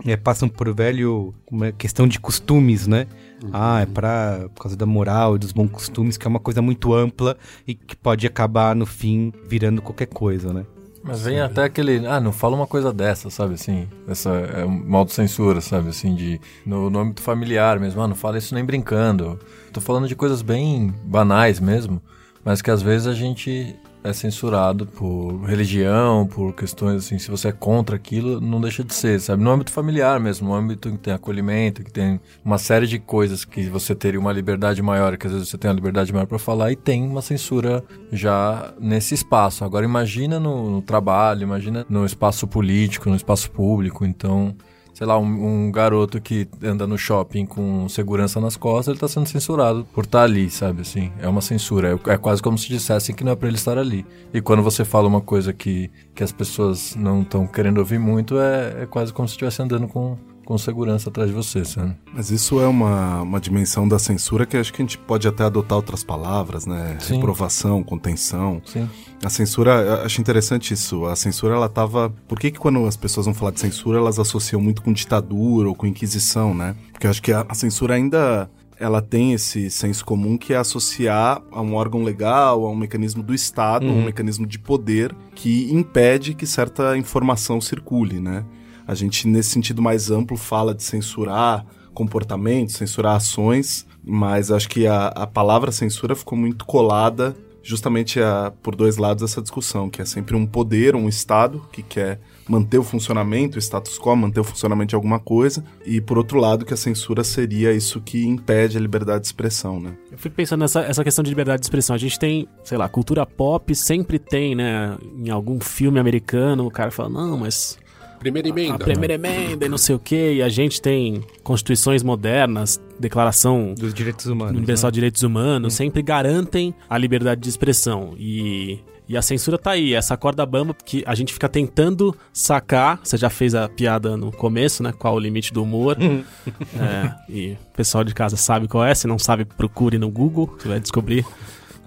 é, passam por velho uma questão de costumes, né? Uhum. Ah, é pra, por causa da moral e dos bons costumes, que é uma coisa muito ampla e que pode acabar, no fim, virando qualquer coisa, né? Mas vem até aquele, ah, não fala uma coisa dessa, sabe, assim, essa é uma autocensura, sabe, assim, de, no, no âmbito familiar mesmo, ah, não fala isso nem brincando. Tô falando de coisas bem banais mesmo, mas que às vezes a gente é censurado por religião, por questões assim, se você é contra aquilo, não deixa de ser, sabe? No âmbito familiar mesmo, no âmbito que tem acolhimento, que tem uma série de coisas que você teria uma liberdade maior, que às vezes você tem uma liberdade maior para falar e tem uma censura já nesse espaço. Agora imagina no, no trabalho, imagina no espaço político, no espaço público, então sei lá, um, um, garoto que anda no shopping com segurança nas costas, ele tá sendo censurado por estar tá ali, sabe? Assim, é uma censura. É, é, quase como se dissessem que não é pra ele estar ali. E quando você fala uma coisa que, que as pessoas não estão querendo ouvir muito, é, é quase como se estivesse andando com, com segurança atrás de você, sabe? Mas isso é uma, uma dimensão da censura que acho que a gente pode até adotar outras palavras, né? Sim. Reprovação, contenção. Sim. A censura, acho interessante isso. A censura, ela tava. Por que, que quando as pessoas vão falar de censura, elas associam muito com ditadura ou com inquisição, né? Porque eu acho que a, a censura ainda ela tem esse senso comum que é associar a um órgão legal, a um mecanismo do Estado, uhum. um mecanismo de poder que impede que certa informação circule, né? A gente, nesse sentido mais amplo, fala de censurar comportamentos, censurar ações, mas acho que a, a palavra censura ficou muito colada justamente a, por dois lados dessa discussão, que é sempre um poder, um Estado que quer manter o funcionamento, o status quo, manter o funcionamento de alguma coisa, e por outro lado que a censura seria isso que impede a liberdade de expressão, né? Eu fui pensando nessa essa questão de liberdade de expressão. A gente tem, sei lá, cultura pop sempre tem, né? Em algum filme americano, o cara fala, não, mas Primeira emenda. A primeira emenda e não sei o quê. E a gente tem constituições modernas, declaração dos direitos humanos. Universal né? de Direitos Humanos, hum. sempre garantem a liberdade de expressão. E e a censura tá aí, essa corda bamba que a gente fica tentando sacar. Você já fez a piada no começo, né? Qual o limite do humor. *laughs* é, e o pessoal de casa sabe qual é. Se não sabe, procure no Google, você vai descobrir.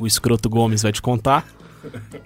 O escroto Gomes vai te contar.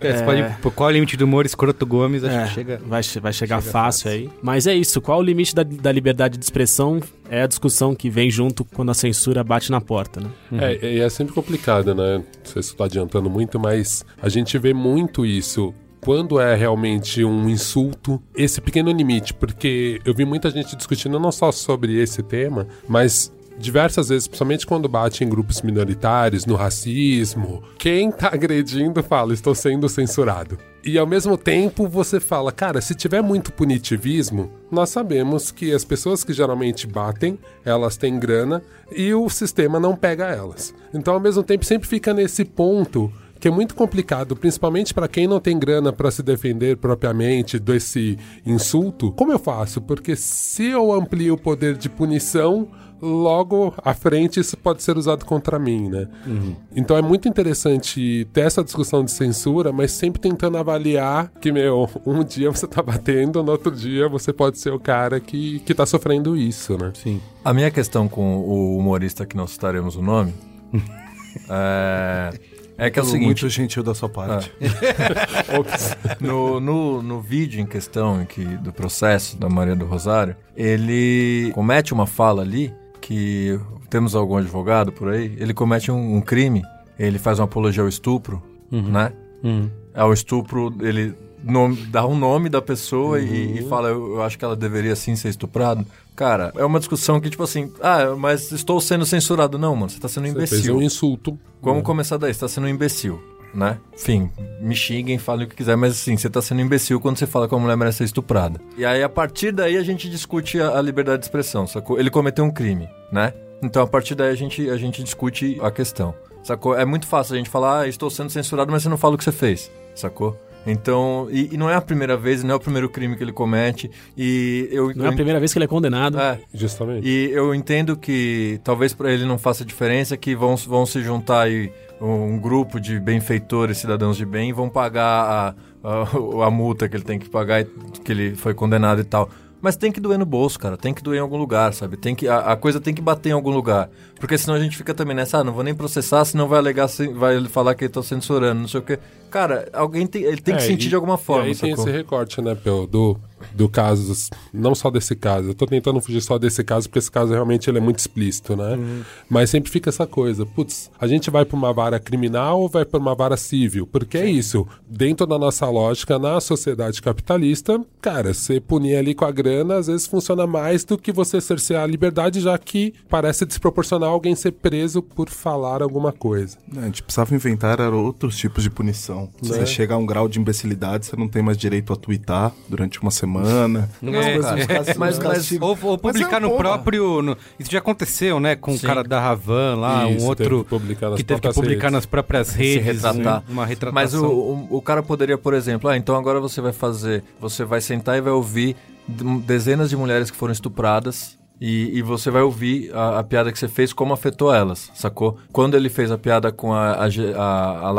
É, é... Pode, qual é o limite do humor escroto Gomes? Acho é, que chega. Vai, vai chegar chega fácil, fácil, aí. Mas é isso. Qual o limite da, da liberdade de expressão? É a discussão que vem junto quando a censura bate na porta, né? Uhum. É, e é sempre complicado, né? Não sei se estou adiantando muito, mas a gente vê muito isso quando é realmente um insulto, esse pequeno limite, porque eu vi muita gente discutindo não só sobre esse tema, mas diversas vezes, principalmente quando bate em grupos minoritários, no racismo, quem tá agredindo fala, estou sendo censurado. E ao mesmo tempo você fala, cara, se tiver muito punitivismo, nós sabemos que as pessoas que geralmente batem, elas têm grana e o sistema não pega elas. Então ao mesmo tempo sempre fica nesse ponto que é muito complicado, principalmente para quem não tem grana para se defender propriamente desse insulto. Como eu faço? Porque se eu amplio o poder de punição, logo à frente isso pode ser usado contra mim, né? Uhum. Então é muito interessante ter essa discussão de censura, mas sempre tentando avaliar que, meu, *laughs* um dia você tá batendo, no outro dia você pode ser o cara que, que tá sofrendo isso, né? Sim. A minha questão com o humorista que não citaremos o nome *laughs* é... É que é o seguinte. Muito gentil da sua parte. Ah. *laughs* no, no, no vídeo em questão aqui do processo da Maria do Rosário, ele comete uma fala ali que temos algum advogado por aí, ele comete um, um crime, ele faz uma apologia ao estupro, uhum. né? Uhum. Ao estupro, ele nome, dá um nome da pessoa uhum. e, e, fala, eu, eu, acho que ela deveria sim ser estuprada. Cara, é uma discussão que, tipo assim, ah, mas estou sendo censurado. Não, mano, você está sendo um imbecil. Você fez um insulto. Vamos começar daí, você está sendo um imbecil né? Enfim, me xinguem, falem o que quiser, mas assim, você tá sendo imbecil quando você fala que a mulher merece ser estuprada. E aí, a partir daí, a gente discute a, a liberdade de expressão, sacou? Ele cometeu um crime, né? Então, a partir daí, a gente, a gente discute a questão, sacou? É muito fácil a gente falar, ah, estou sendo censurado, mas você não fala o que você fez, sacou? Então, e, e, não é a primeira vez, não é o primeiro crime que ele comete. E eu, não é a primeira vez que ele é condenado. É, justamente. E eu entendo que talvez para ele não faça diferença, que vão, vão se juntar aí um grupo de benfeitores, cidadãos de bem, vão pagar a, a, a multa que ele tem que pagar, que ele foi condenado e tal. Mas tem que doer no bolso, cara. Tem que doer em algum lugar, sabe? Tem que, a, a, coisa tem que bater em algum lugar. Porque senão a gente fica também nessa, ah, não vou nem processar, senão vai alegar, vai falar que eu tô censurando, não sei o quê. Cara, alguém tem, ele tem é, que sentir e, de alguma forma. E aí sacou? tem esse recorte, né, Pel, do do caso, não só desse caso, eu tô tentando fugir só desse caso, porque esse caso realmente ele é muito explícito, né? Mas sempre fica essa coisa, putz, a gente vai pra uma vara criminal ou vai pra uma vara civil? Porque é isso, dentro da nossa lógica, na sociedade capitalista, cara, você punir ali com a grana, às vezes funciona mais do que você cercear a liberdade, já que parece desproporcional alguém ser preso por falar alguma coisa. É, A gente precisava inventar outros tipos de punição. Se Né? você chega a um grau de imbecilidade, você não tem mais direito a twittar durante uma semana. É, coisas, uns cas- Mas- mas-. Ou, ou publicar Mas é no bom, próprio. no- isso já aconteceu, né? Com o cara da Ravan lá, Isso, um teve outro que publicar nas que teve que publicar redes. nas próprias redes. retratar. um- Uma retratação. Mas o, o, o cara poderia, por exemplo, ah, então agora você vai fazer, você vai sentar e vai ouvir dezenas de mulheres que foram estupradas. E, e você vai ouvir a, a piada que você fez, como afetou elas, sacou? Quando ele fez a piada com a, a, a- a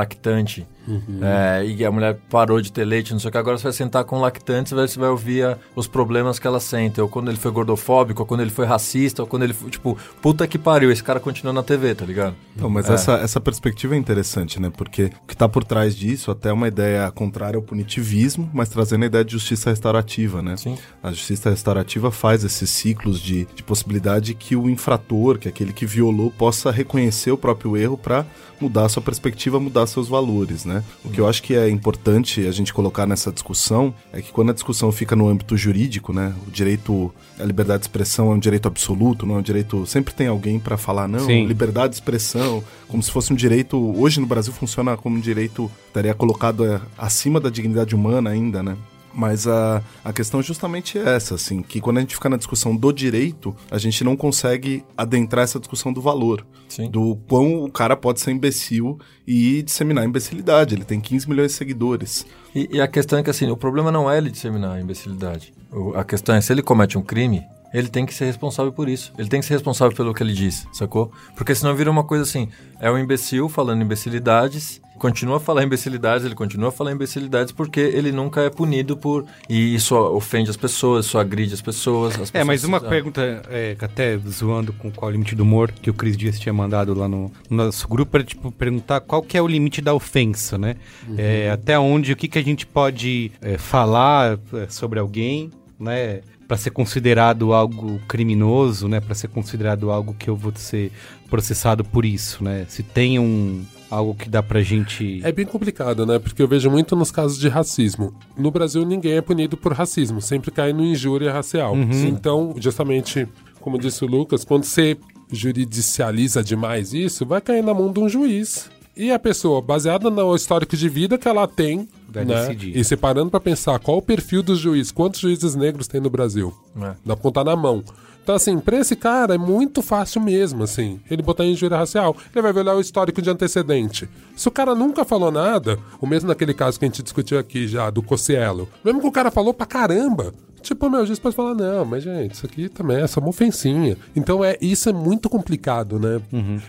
lactante, é, e a mulher parou de ter leite, não sei o que, agora você vai sentar com o lactante e vai- você vai ouvir a- os problemas que ela sente. Ou quando ele foi gordofóbico, ou quando ele foi racista, ou quando ele foi, tipo, puta que pariu, esse cara continua na TV, tá ligado? Não, mas É. essa, essa perspectiva é interessante, né? Porque o que está por trás disso até é uma ideia contrária ao punitivismo, mas trazendo a ideia de justiça restaurativa, né? Sim. A justiça restaurativa faz esses ciclos de, de possibilidade que o infrator, que é aquele que violou, possa reconhecer o próprio erro para mudar sua perspectiva, mudar seus valores, né? O que eu acho que é importante a gente colocar nessa discussão é que quando a discussão fica no âmbito jurídico, né? O direito, a liberdade de expressão é um direito absoluto, não é um direito. Sempre tem alguém para falar, não, Sim. liberdade de expressão, como se fosse um direito. Hoje no Brasil funciona como um direito, estaria colocado é, acima da dignidade humana ainda, né? Mas a, a questão é justamente essa, assim, que quando a gente fica na discussão do direito, a gente não consegue adentrar essa discussão do valor. Sim. Do quão o cara pode ser imbecil e disseminar imbecilidade. Ele tem 15 milhões de seguidores. E, e a questão é que assim, o problema não é ele disseminar a imbecilidade. O- a questão é, se ele comete um crime, ele tem que ser responsável por isso. Ele tem que ser responsável pelo que ele diz, sacou? Porque senão vira uma coisa assim, é um imbecil falando imbecilidades, continua a falar imbecilidades, ele continua a falar imbecilidades porque ele nunca é punido por... E isso ofende as pessoas, isso agride as pessoas. as É, mas pessoas- uma ah, pergunta, é, até zoando com qual é o limite do humor, que o Cris Dias tinha mandado lá no, no nosso grupo, era tipo perguntar qual que é o limite da ofensa, né? É, até onde, o que, que a gente pode é, falar é, sobre alguém, né? Pra ser considerado algo criminoso, né? Pra ser considerado algo que eu vou ser processado por isso, né? Se tem um algo que dá pra gente. É bem complicado, né? Porque eu vejo muito nos casos de racismo. No Brasil, ninguém é punido por racismo, sempre cai no injúria racial. Então, justamente, como disse o Lucas, quando você juridicializa demais isso, vai cair na mão de um juiz. E a pessoa, baseada no histórico de vida que ela tem, Vai né? decidir. E separando pra pensar qual o perfil dos juízes, quantos juízes negros tem no Brasil. É. Dá pra contar na mão. Então, assim, pra esse cara é muito fácil mesmo, assim. Ele botar em injúria racial, ele vai olhar o histórico de antecedente. Se o cara nunca falou nada, o mesmo naquele caso que a gente discutiu aqui já, do Cossielo, mesmo que o cara falou pra caramba, tipo, meu, o juiz pode falar, não, mas gente, isso aqui também é só uma ofensinha. Então, é, isso é muito complicado, né?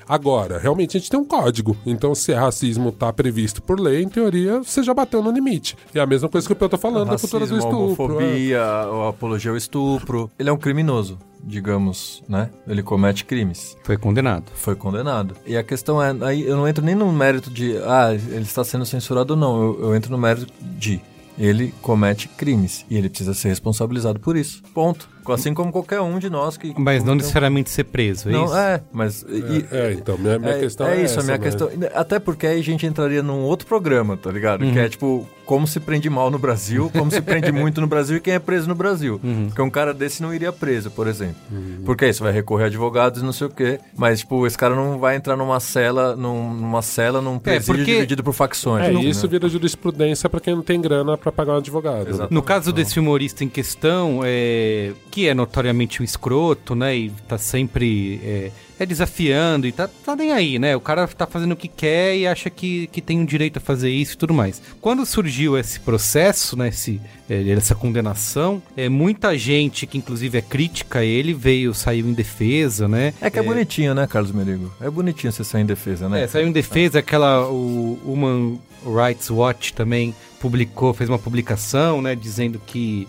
Agora, realmente a gente tem um código. Então, se é racismo tá previsto por lei, em teoria, você já bateu no limite. E é a mesma coisa que o Pedro tá falando da cultura do Racismo, estupro. é. homofobia, a apologia ao estupro. Ele é um criminoso, digamos, né? Ele comete crimes. Foi condenado. Foi condenado. E a questão é, aí eu não entro nem no mérito de, ah, ele está sendo censurado ou não. Eu, eu entro no mérito de, ele comete crimes e ele precisa ser responsabilizado por isso. Ponto. Assim como qualquer um de nós que. Mas não necessariamente ser preso, é Não, isso? é, mas. e- É, então, minha, minha é, questão é é, isso, essa, a minha né? questão. Até porque aí a gente entraria num outro programa, tá ligado? Que é tipo, como se prende mal no Brasil, como se prende *laughs* muito no Brasil e quem é preso no Brasil. Porque um cara desse não iria preso, por exemplo. Porque aí você vai recorrer a advogados e não sei o quê. Mas, tipo, esse cara não vai entrar numa cela, num- numa cela, num presídio porque- dividido por facções. É, né? isso vira jurisprudência pra quem não tem grana pra pagar um advogado. Exato. No caso desse humorista em questão, é, que é notoriamente um escroto, né? E tá sempre é, é desafiando e tá, tá nem aí, né? O cara tá fazendo o que quer e acha que, que tem o direito a fazer isso e tudo mais. Quando surgiu esse processo, né? Esse, é, essa condenação, é, muita gente que inclusive é crítica a ele veio, saiu em defesa, né? É que é, bonitinho, né, Carlos Merigo? É bonitinho você sair em defesa, né? É, saiu em defesa, aquela o Human Rights Watch também publicou, fez uma publicação, né, dizendo que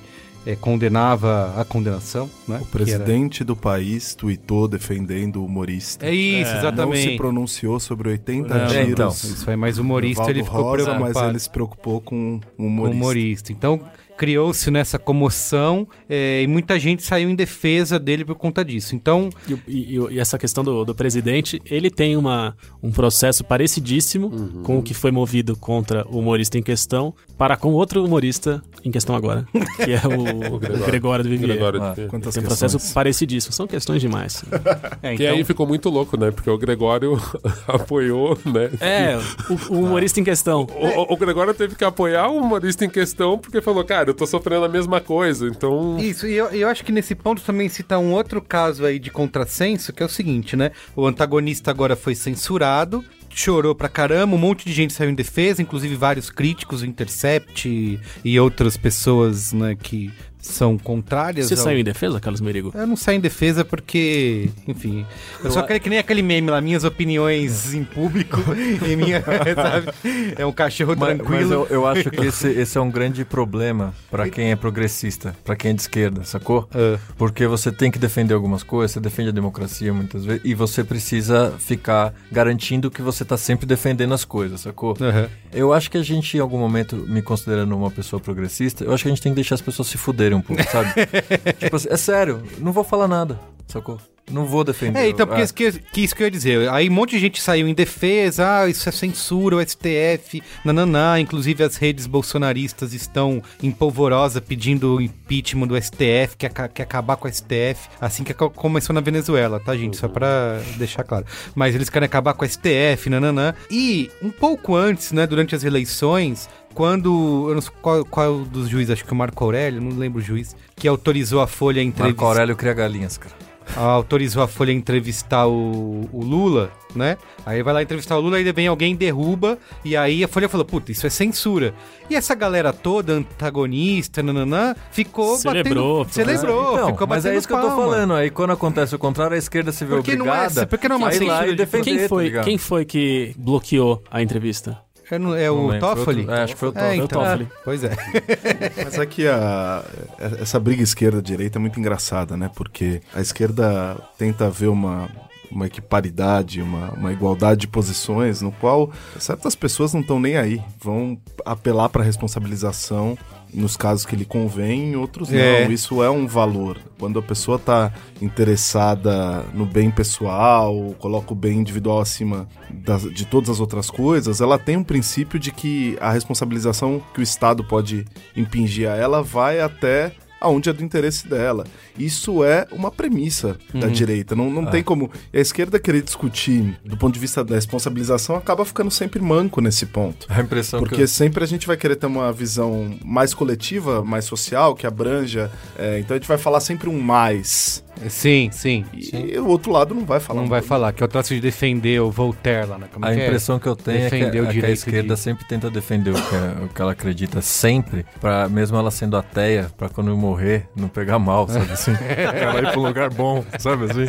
é, condenava a condenação, né? O que era- presidente do país tweetou defendendo o humorista. É isso, Não se exatamente. pronunciou sobre 80 Não, tiros. então. Isso aí, mas o humorista ele ficou Rosa, preocupado mas ele se preocupou com um com o humorista. humorista. Então, criou-se nessa comoção é, e muita gente saiu em defesa dele por conta disso. Então, E, e- e essa questão do, do presidente, ele tem uma, um processo parecidíssimo Uhum. com o que foi movido contra o humorista em questão para com outro humorista em questão agora, *laughs* que é o, o Gregório. Gregório do Vivier. Gregório Ah, de- Tem um questões? processo parecidíssimo, são questões demais. *laughs* é, Que então aí ficou muito louco, né? Porque o Gregório *laughs* apoiou, né? É, o, o humorista em questão. O, o- o Gregório teve que apoiar o humorista em questão porque falou, cara, eu tô sofrendo a mesma coisa, então. Isso, e eu, eu acho que nesse ponto também cita um outro caso aí de contrassenso, que é o seguinte, né? O antagonista agora foi censurado, chorou pra caramba, um monte de gente saiu em defesa, inclusive vários críticos, o Intercept e, e outras pessoas, né, que são contrárias Você ao... saiu em defesa, Carlos Merigo? Eu não saio em defesa porque, enfim, eu, só quero que nem aquele meme lá, minhas opiniões em público *laughs* e minha, sabe? É um cachorro Mas, mas tranquilo. eu, eu acho que esse, esse é um grande problema pra quem é progressista, pra quem é de esquerda, sacou? Ah. Porque você tem que defender algumas coisas, você defende a democracia muitas vezes, e você precisa ficar garantindo que você tá sempre defendendo as coisas, sacou? Aham. Eu acho que a gente, em algum momento, me considerando uma pessoa progressista, eu acho que a gente tem que deixar as pessoas se fuderem um pouco, sabe? *laughs* tipo assim, é sério, não vou falar nada, sacou? Não vou defender. É, então, porque É. isso que, que isso que eu ia dizer. Aí um monte de gente saiu em defesa, ah, isso é censura, o STF, nananá. Inclusive as redes bolsonaristas estão em polvorosa pedindo o impeachment do STF, que quer, quer acabar com o STF, assim que co- começou na Venezuela, tá, gente? Só pra deixar claro. Mas eles querem acabar com o STF, nananã. E um pouco antes, né, durante as eleições, quando. Eu não sei qual, qual dos juízes, acho que o Marco Aurélio, não lembro o juiz, que autorizou a Folha a Marco entrevistar Aurélio cria galinhas, cara. autorizou a Folha a entrevistar o, o Lula, né? Aí vai lá entrevistar o Lula, aí vem alguém, derruba, e aí a Folha falou, puta, isso é censura. E essa galera toda, antagonista, nananã, ficou Celebrou, batendo... Celebrou, Então, ficou mas batendo é isso que eu tô palma. falando. Aí quando acontece o contrário, a esquerda se vê Porque não é- obrigada porque não é uma lá censura e defender, Quem tá foi, quem foi que bloqueou a entrevista? É, no- é Não o lembro, foi Toffoli? outro- é, acho que foi o É, Toffoli. então, Toffoli. Pois é. *laughs* Mas é que a, essa briga esquerda-direita é muito engraçada, né? Porque a esquerda tenta ver uma, uma equiparidade, uma, uma igualdade de posições, no qual certas pessoas não estão nem aí. Vão apelar para responsabilização nos casos que lhe convém, em outros É. não. Isso é um valor. Quando a pessoa está interessada no bem pessoal, coloca o bem individual acima das- de todas as outras coisas, ela tem um princípio de que a responsabilização que o Estado pode impingir a ela vai até aonde é do interesse dela. Isso é uma premissa da direita. Não, não tem como. A esquerda querer discutir do ponto de vista da responsabilização acaba ficando sempre manco nesse ponto. A impressão Porque que eu... sempre a gente vai querer ter uma visão mais coletiva, mais social, que abranja. é, então a gente vai falar sempre um mais. Sim, sim. E o outro lado não vai falar. Não um vai falar, que eu traço de defender o Voltaire lá, né? Como A que é? impressão que eu tenho é que, Defender o é que a esquerda de- sempre tenta defender o que, é- o que ela acredita sempre, para mesmo ela sendo ateia, pra quando eu morrer não pegar mal, sabe *laughs* assim? *laughs* ela ir pra um lugar bom, sabe assim?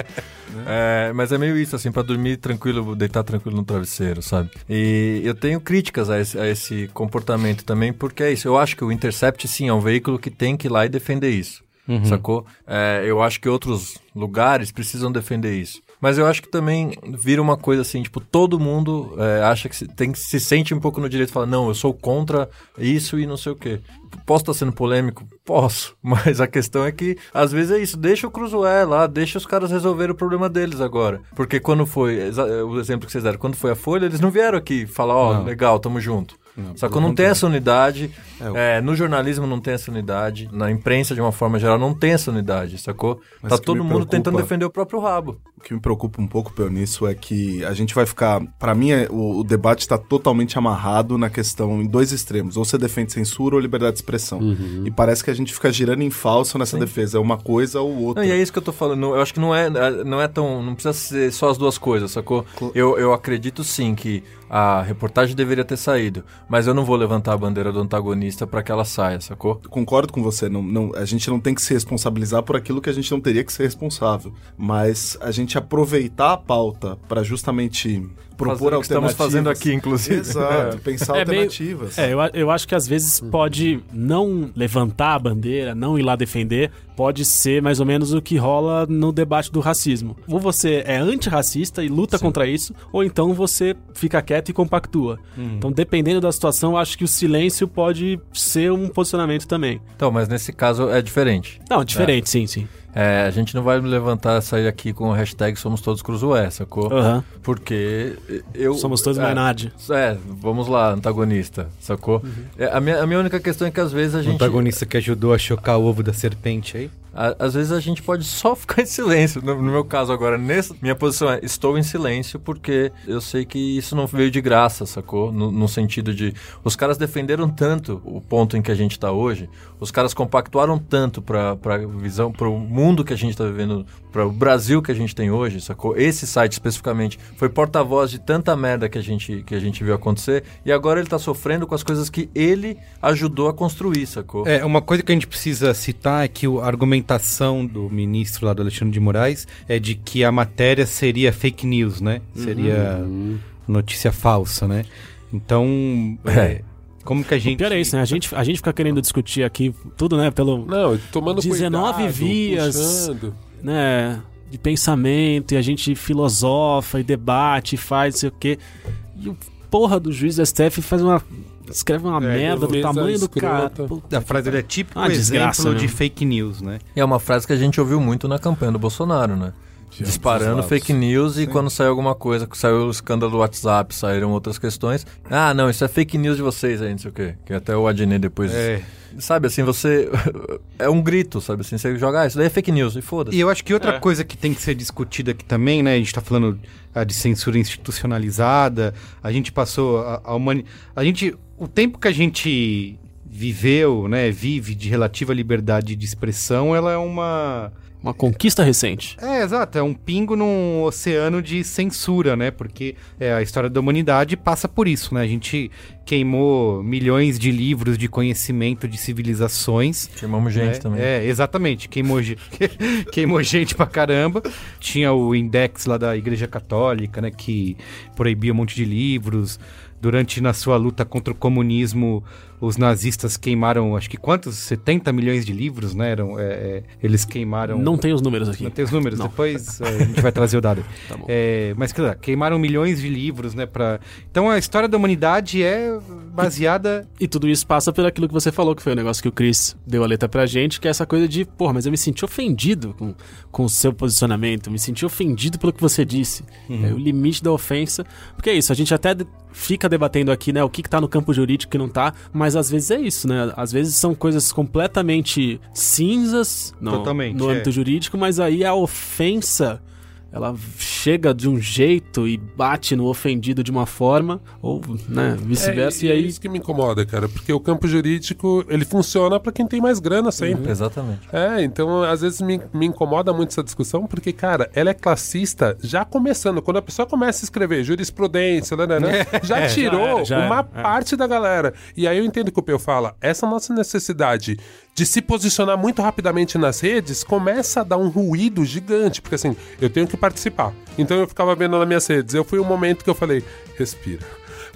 É, mas é meio isso, assim, pra dormir tranquilo, deitar tranquilo no travesseiro, sabe? E eu tenho críticas a esse, a esse comportamento também, porque é isso. Eu acho que o Intercept, sim, é um veículo que tem que ir lá e defender isso. Sacou? É, eu acho que outros lugares precisam defender isso. Mas eu acho que também vira uma coisa assim, tipo, todo mundo é, acha que se, tem, se sente um pouco no direito de falar, não, eu sou contra isso e não sei o quê. Posso estar sendo polêmico? Posso. *laughs* Mas a questão é que, às vezes é isso, deixa o Cruzoé lá, deixa os caras resolverem o problema deles agora. Porque quando foi, o exemplo que vocês deram, quando foi a Folha, eles não vieram aqui falar, ó, legal, tamo junto. Só que não tem essa unidade, é, no jornalismo não tem essa unidade, na imprensa de uma forma geral não tem essa unidade, sacou? Mas tá todo mundo preocupa- tentando defender o próprio rabo. O que me preocupa um pouco, Pel, nisso é que a gente vai ficar. Pra mim, é- o, o debate está totalmente amarrado na questão em dois extremos. Ou você defende censura ou liberdade de expressão. E parece que a gente fica girando em falso nessa defesa. É uma coisa ou outra. Não, e é isso que eu tô falando. Eu acho que não é, não é tão. Não precisa ser só as duas coisas, sacou? Eu, eu acredito sim que a reportagem deveria ter saído, mas eu não vou levantar a bandeira do antagonista pra que ela saia, sacou? Concordo com você. Não, não, a gente não tem que se responsabilizar por aquilo que a gente não teria que ser responsável. Mas a gente aproveitar a pauta para justamente propor Fazer o que estamos fazendo aqui, inclusive. Exato, pensar É meio- alternativas. É, eu, eu acho que às vezes pode não levantar a bandeira, não ir lá defender, pode ser mais ou menos o que rola no debate do racismo. Ou você é antirracista e luta contra isso, ou então você fica quieto e compactua. Então, dependendo da situação, eu acho que o silêncio pode ser um posicionamento também. Então, mas nesse caso é diferente. Não, diferente, sim, sim. É, a gente não vai levantar, sair aqui com o hashtag Somos Todos Cruzoé, sacou? Aham. Porque eu... Somos todos é, Maynard. É, vamos lá, antagonista, sacou? É, a, minha, a minha única questão é que às vezes a O gente... antagonista que ajudou a chocar o ovo da serpente aí. A- Às vezes a gente pode só *laughs* ficar em silêncio. No, meu caso agora, nessa minha posição é estou em silêncio porque eu sei que isso não veio de graça, sacou? No, no sentido de os caras defenderam tanto o ponto em que a gente está hoje, os caras compactuaram tanto para para visão, para o mundo que a gente está vivendo, para o Brasil que a gente tem hoje, sacou? Esse site especificamente foi porta-voz de tanta merda que a gente que a gente viu acontecer e agora ele tá sofrendo com as coisas que ele ajudou a construir, sacou? É, uma coisa que a gente precisa citar é que o- a argumentação do ministro lá do Alexandre de Moraes é de que a matéria seria fake news, né? Seria notícia falsa, né? Então, é, como que a gente... Pior é isso, né? A gente, a gente fica querendo discutir aqui tudo, né? Pelo, Não, tomando 19 cuidado, vias. puxando. né, de pensamento, e a gente filosofa e debate, e faz não sei o quê. E o porra do juiz da STF faz uma. Escreve uma É, merda do tamanho do cara. A frase dele é típico Ah, desgraça, exemplo né? de fake news, né? É uma frase que a gente ouviu muito na campanha do Bolsonaro, né? Disparando fake news e quando saiu alguma coisa, que saiu o escândalo do WhatsApp, saíram outras questões. Ah, não, isso é fake news de vocês aí, não sei o quê. Que até o Adnet depois. É. Sabe assim, você. *laughs* é um grito, sabe assim? Você joga, ah, isso daí é fake news, e foda-se. E eu acho que outra É. coisa que tem que ser discutida aqui também, né? A gente tá falando ah, de censura institucionalizada, a gente passou a, a humani... A gente... O tempo que a gente viveu, né, vive de relativa liberdade de expressão, ela é uma... Uma conquista recente. É, exato, é um pingo num oceano de censura, né? Porque é, a história da humanidade passa por isso, né? A gente queimou milhões de livros de conhecimento de civilizações Chamamos gente né? também. É, exatamente. Queimou, ge- *laughs* queimou gente pra caramba. Tinha o index lá da Igreja Católica, né? Que proibia um monte de livros. Durante, na sua luta contra o comunismo, os nazistas queimaram, acho que quantos? 70 milhões de livros, né? Eram, é, é, eles queimaram... Não tem os números aqui. Não tem os números, Não. depois é, a gente vai trazer o dado. *laughs* Tá bom. É, mas claro, queimaram milhões de livros, né? Pra... Então a história da humanidade é baseada. E tudo isso passa pelo aquilo que você falou, que foi o negócio que o Chris deu a letra pra gente, que é essa coisa de, porra, mas eu me senti ofendido com, com o seu posicionamento, me senti ofendido pelo que você disse. É o limite da ofensa. Porque é isso, a gente até fica debatendo aqui, né, o que, que tá no campo jurídico e que não tá, mas às vezes é isso, né? Às vezes são coisas completamente cinzas no, Totalmente, no é. âmbito jurídico, mas aí a ofensa. Ela chega de um jeito e bate no ofendido de uma forma, ou né, vice-versa, É, e aí é isso que me incomoda, cara, porque o campo jurídico ele funciona pra quem tem mais grana sempre. Exatamente. É, então às vezes me, me incomoda muito essa discussão, porque, cara, ela é classista já começando. Quando a pessoa começa a escrever jurisprudência, né, né, né, *laughs* já tirou era, já uma era, é. parte da galera. E aí eu entendo que o Peu fala, essa nossa necessidade de se posicionar muito rapidamente nas redes começa a dar um ruído gigante, porque assim, eu tenho que participar. Então eu ficava vendo nas minhas redes. Eu fui um momento que eu falei, respira.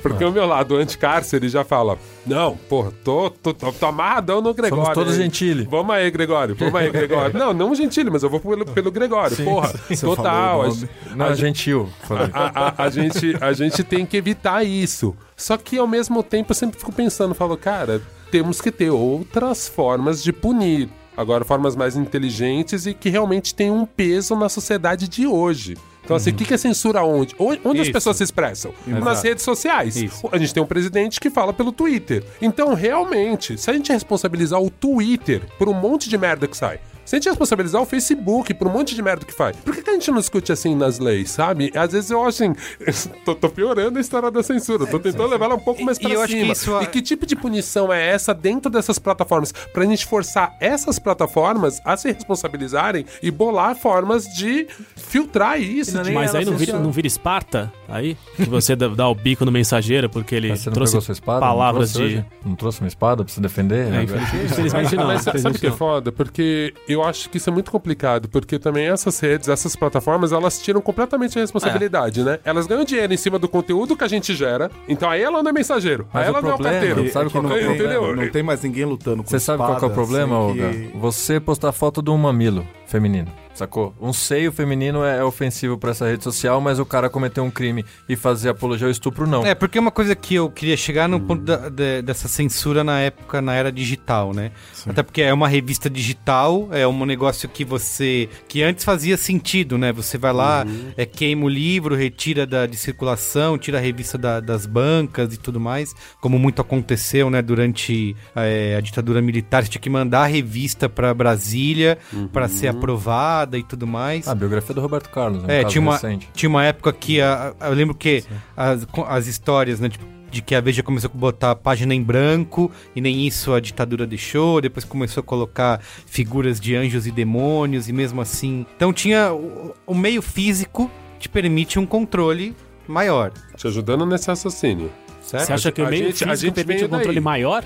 Porque o meu lado anti-cárcere já fala: Não, porra, tô, tô, tô, tô amarradão no Gregório. Somos todos hein? Gentili. Vamos aí, Gregório. Vamos aí, Gregório. *laughs* não, não Gentili, mas eu vou pelo, pelo Gregório. porra, Você total. a-. Não, a- gentil. Falei. a, a- a gente, a gente tem que evitar isso. Só que ao mesmo tempo eu sempre fico pensando, falo, cara, temos que ter outras formas de punir. Agora, formas mais inteligentes e que realmente tenham um peso na sociedade de hoje. Então, assim, o que que é censura onde? Onde, onde as Isso. pessoas se expressam? Nas Exato. redes sociais. Isso. A gente tem um presidente que fala pelo Twitter. Então, realmente, se a gente responsabilizar o Twitter por um monte de merda que sai, se a gente responsabilizar o Facebook por um monte de merda que faz, por que, que a gente não discute assim nas leis, sabe? Às vezes eu acho assim, *laughs* tô, tô piorando a história da censura, tô tentando levar ela um pouco mais pra e eu acho cima. que isso- E que tipo de punição é essa dentro dessas plataformas? Pra gente forçar essas plataformas a se responsabilizarem e bolar formas de filtrar isso. É Mas aí não vira, não vira Esparta? Aí? Que você dá, o bico no mensageiro porque ele você não trouxe pegou sua espada? palavras não trouxe de. hoje? Não trouxe uma espada pra se defender? É, infelizmente, não. Mas sabe o que é não. foda? Porque eu acho que isso é muito complicado, porque também essas redes, essas plataformas, elas tiram completamente a responsabilidade, né? Elas ganham dinheiro em cima do conteúdo que a gente gera, então aí ela não é mensageiro, Mas aí o ela não é o problema- carteiro. Sabe É que qual não, é o tem, problema? não tem mais ninguém lutando com Você sabe qual que é o espada problema, sem Olga? que- Você postar foto de um mamilo feminino, sacou? Um seio feminino é ofensivo pra essa rede social, mas o cara cometeu um crime e fazer apologia ao estupro, não. É, porque é uma coisa que eu queria chegar no ponto da- de- dessa censura na época, na era digital, né? Até porque é uma revista digital, é um negócio que você. que antes fazia sentido, né? Você vai lá, é, queima o livro, retira da, de circulação, tira a revista da- das bancas e tudo mais, como muito aconteceu, né? Durante é, a ditadura militar, você tinha que mandar a revista pra Brasília pra ser aprovada e tudo mais. Ah, a biografia do Roberto Carlos, é um É, caso tinha uma, recente. tinha uma época que a- a- eu lembro que as, as histórias, né, tipo, de que a Veja começou a botar a página em branco e nem isso a ditadura deixou, depois começou a colocar figuras de anjos e demônios e mesmo assim. Então tinha o, o meio físico te permite um controle maior, Te ajudando nesse raciocínio. Certo? Você acha que o A meio gente- a físico gente permite um controle daí. maior?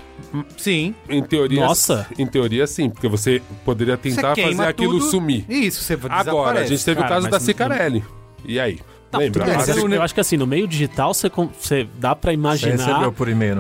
Sim. Em teoria, Nossa. em teoria sim, porque você poderia tentar Você fazer aquilo tudo, sumir. Isso, você Agora, a desaparece. gente teve Cara, o caso da não- Cicarelli. E aí? Lembra? Bem, Ah, mas eu, eu acho que assim, no meio digital você, você dá pra Você imaginar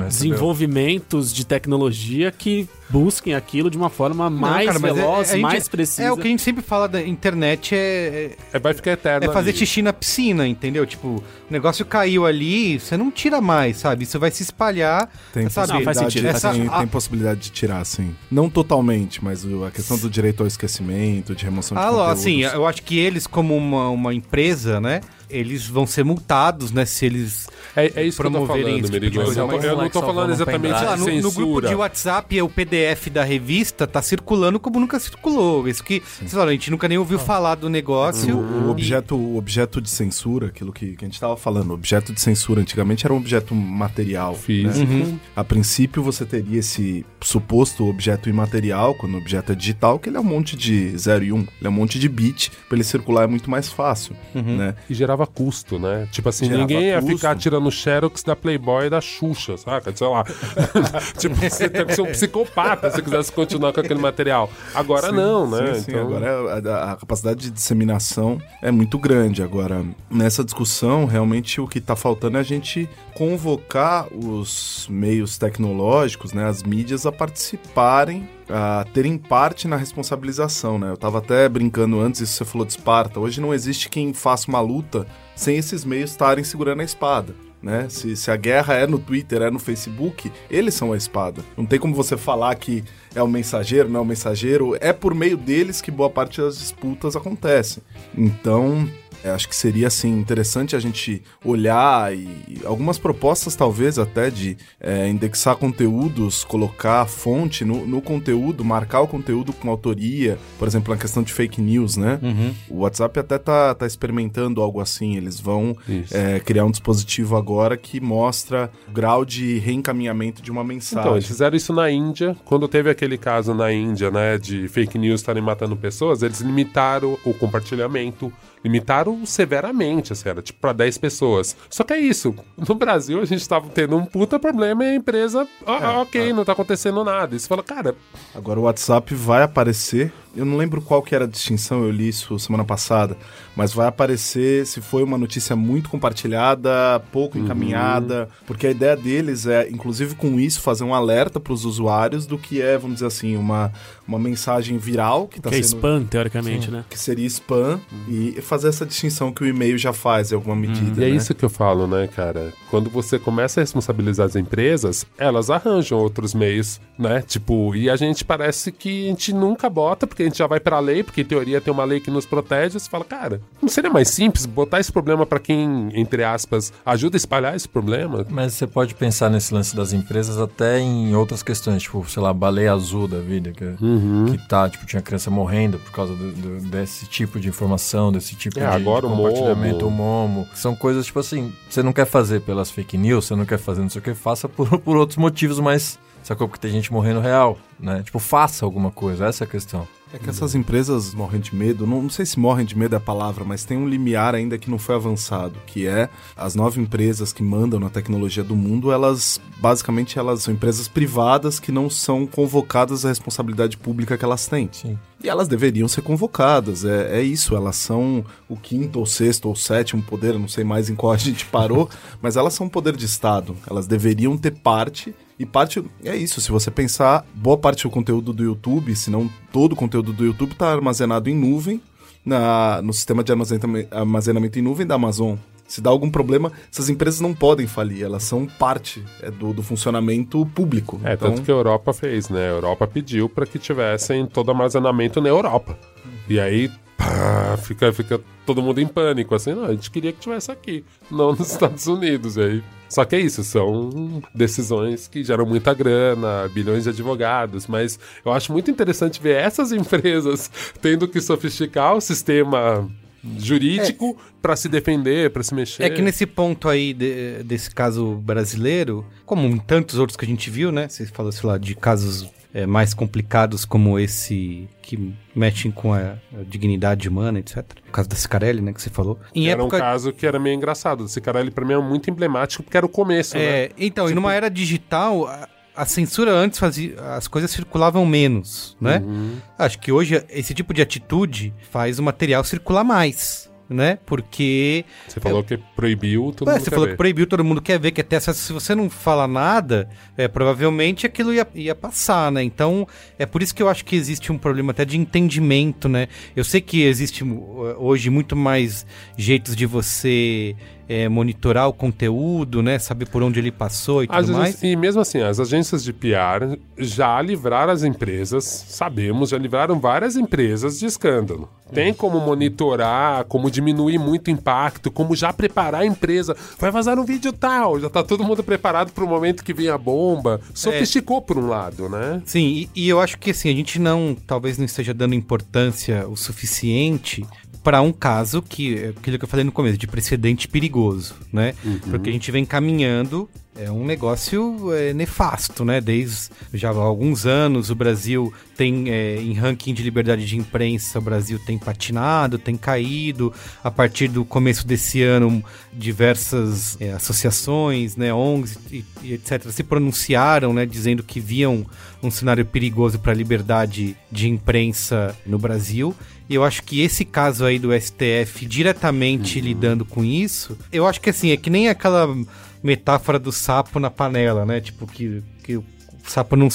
desenvolvimentos de tecnologia que busquem aquilo de uma forma Não, mais cara, mas é- veloz, a gente- mais precisa. É o que a gente sempre fala da internet é, É, vai ficar eterno. É fazer ali. xixi na piscina, entendeu? Tipo, o negócio caiu ali, você não tira mais, sabe? Isso vai se espalhar, Tem sabe? Não, faz possibilidade, sentido, faz tem, sentido. tem possibilidade de tirar, sim. Não totalmente, mas a questão do direito ao esquecimento, de remoção de Ah, conteúdos. assim, eu acho que eles, como uma, uma empresa, né? Eles vão ser multados, né? Se eles. É, é isso que eu tô promoverem falando, esse tipo de Merigo. coisa, Eu, não tô falando exatamente lá, no, no grupo de WhatsApp, o PDF da revista tá circulando como nunca circulou. Isso que, vocês falaram, a gente nunca nem ouviu falar do negócio. O, o objeto, o objeto de censura, aquilo que, que a gente estava falando, o objeto de censura antigamente era um objeto material. Físico. né? A princípio você teria esse suposto objeto imaterial, quando o objeto é digital, que ele é um monte de 0 e 1, um, ele é um monte de bit, para ele circular é muito mais fácil, né? E gerava custo, né? Tipo assim, Gerava ninguém ia custo. ficar tirando xerox da Playboy e da Xuxa, saca? Sei lá. *laughs* *laughs* tipo, você tem que ser um psicopata se quisesse continuar com aquele material. Agora Sim, não, né? Sim, sim. Agora a, a capacidade de disseminação é muito grande. Agora, nessa discussão, realmente o que está faltando é a gente convocar os meios tecnológicos, né, as mídias, a participarem, a terem parte na responsabilização. Né? Eu estava até brincando antes, isso você falou de Esparta. Hoje não existe quem faça uma luta sem esses meios estarem segurando a espada. Né? Se, se a guerra é no Twitter, é no Facebook, eles são a espada. Não tem como você falar que é o mensageiro, não é o mensageiro. É por meio deles que boa parte das disputas acontece. Então, é, acho que seria assim interessante a gente olhar e algumas propostas talvez até de é, indexar conteúdos, colocar fonte no, no conteúdo, marcar o conteúdo com autoria, por exemplo, na questão de fake news, né? O WhatsApp até tá, tá experimentando algo assim. Eles vão é, criar um dispositivo agora que mostra o grau de reencaminhamento de uma mensagem. Então, eles fizeram isso na Índia. Quando teve aquele caso na Índia, né, de fake news estarem matando pessoas, eles limitaram o compartilhamento, limitaram severamente, assim, era tipo pra 10 pessoas. Só que é isso. No Brasil, a gente tava tendo um puta problema e a empresa, ah, ok, não tá acontecendo nada. E você fala, cara, Agora o WhatsApp vai aparecer. Eu não lembro qual que era a distinção, eu li isso semana passada, mas vai aparecer se foi uma notícia muito compartilhada, pouco encaminhada, porque a ideia deles é, inclusive com isso, fazer um alerta para os usuários do que é, vamos dizer assim, uma, uma mensagem viral que está Que é sendo spam, teoricamente, né? que seria spam e fazer essa distinção que o e-mail já faz em alguma medida. E é né? isso que eu falo, né, cara? Quando você começa a responsabilizar as empresas, elas arranjam outros meios, né? Tipo, e a gente parece que a gente nunca bota, porque a gente já vai pra lei, porque em teoria tem uma lei que nos protege. Você fala, cara, não seria mais simples botar esse problema pra quem, entre aspas, ajuda a espalhar esse problema? Mas você pode pensar nesse lance das empresas até em outras questões, tipo, sei lá, baleia azul da vida, que, que tá, tipo, tinha criança morrendo por causa do- do- desse tipo de informação, desse tipo É, de, agora de o compartilhamento, Momo. o Momo. São coisas, tipo assim, você não quer fazer pelas fake news, você não quer fazer não sei o que, faça por, *laughs* por outros motivos, mas sacou? Porque tem gente morrendo real, né? Tipo, faça alguma coisa, essa é a questão. É que essas empresas morrem de medo, não, não sei se morrem de medo é a palavra, mas tem um limiar ainda que não foi avançado, que é as nove empresas que mandam na tecnologia do mundo, elas basicamente elas são empresas privadas que não são convocadas à responsabilidade pública que elas têm. Sim. E elas deveriam ser convocadas, é, é isso, elas são o quinto ou sexto ou sétimo poder, não sei mais em qual a gente parou, *laughs* mas elas são um poder de Estado, elas deveriam ter parte e parte é isso, se você pensar, boa parte do conteúdo do YouTube, se não todo o conteúdo do YouTube está armazenado em nuvem na, no sistema de armazenamento, armazenamento em nuvem da Amazon. Se dá algum problema, essas empresas não podem falir, elas são parte é, do, do funcionamento público. É, então, tanto que a Europa fez, né? A Europa pediu para que tivessem todo armazenamento na Europa. E aí, pá, fica, fica todo mundo em pânico, assim, não, a gente queria que tivesse aqui, não nos Estados Unidos. E aí, só que é isso, são decisões que geram muita grana, bilhões de advogados, mas eu acho muito interessante ver essas *laughs* empresas tendo que sofisticar o sistema jurídico para se defender, para se mexer. É que nesse ponto aí de- desse caso brasileiro, como em tantos outros que a gente viu, né? Você falou, sei lá, de casos é, mais complicados como esse que mexem com a, a dignidade humana, etc. O caso da Cicarelli, né? Que você falou. Em era época. um caso que era meio engraçado. Cara ele pra mim é muito emblemático porque era o começo, né? É, então, e numa era digital, a, a censura antes fazia. As coisas circulavam menos, né? Uhum. Acho que hoje esse tipo de atitude faz o material circular mais. Né? Porque Você falou que proibiu, todo Ué, mundo você falou ver. que proibiu, todo mundo quer ver, ter acesso. Se você não fala nada, é, provavelmente aquilo ia, ia passar, né? Então, é por isso que eu acho que existe um problema até de entendimento, né? Eu sei que existe uh, hoje muito mais jeitos de você é, monitorar o conteúdo, né? Saber por onde ele passou e Às tudo vezes- mais. e mesmo assim, as agências de PR já livraram as empresas, sabemos, já livraram várias empresas de escândalo. Tem como monitorar, como diminuir muito o impacto, como já preparar a empresa. Vai vazar um vídeo tal, já tá todo mundo preparado pro momento que vem a bomba. Sofisticou por um lado, né? Sim, e, e eu acho que assim, a gente não, talvez não esteja dando importância o suficiente para um caso que, é aquilo que eu falei no começo, de precedente perigoso, né? Porque a gente vem caminhando, é um negócio é, nefasto, né? Desde já há alguns anos o Brasil tem, é, em ranking de liberdade de imprensa, o Brasil tem patinado, tem caído. A partir do começo desse ano, diversas é, associações, né, ONGs e, e etc., se pronunciaram, né, dizendo que viam um cenário perigoso para a liberdade de imprensa no Brasil. E eu acho que esse caso aí do STF diretamente lidando com isso, eu acho que assim, é que nem aquela metáfora do sapo na panela, né? Tipo, que, que o sapo não,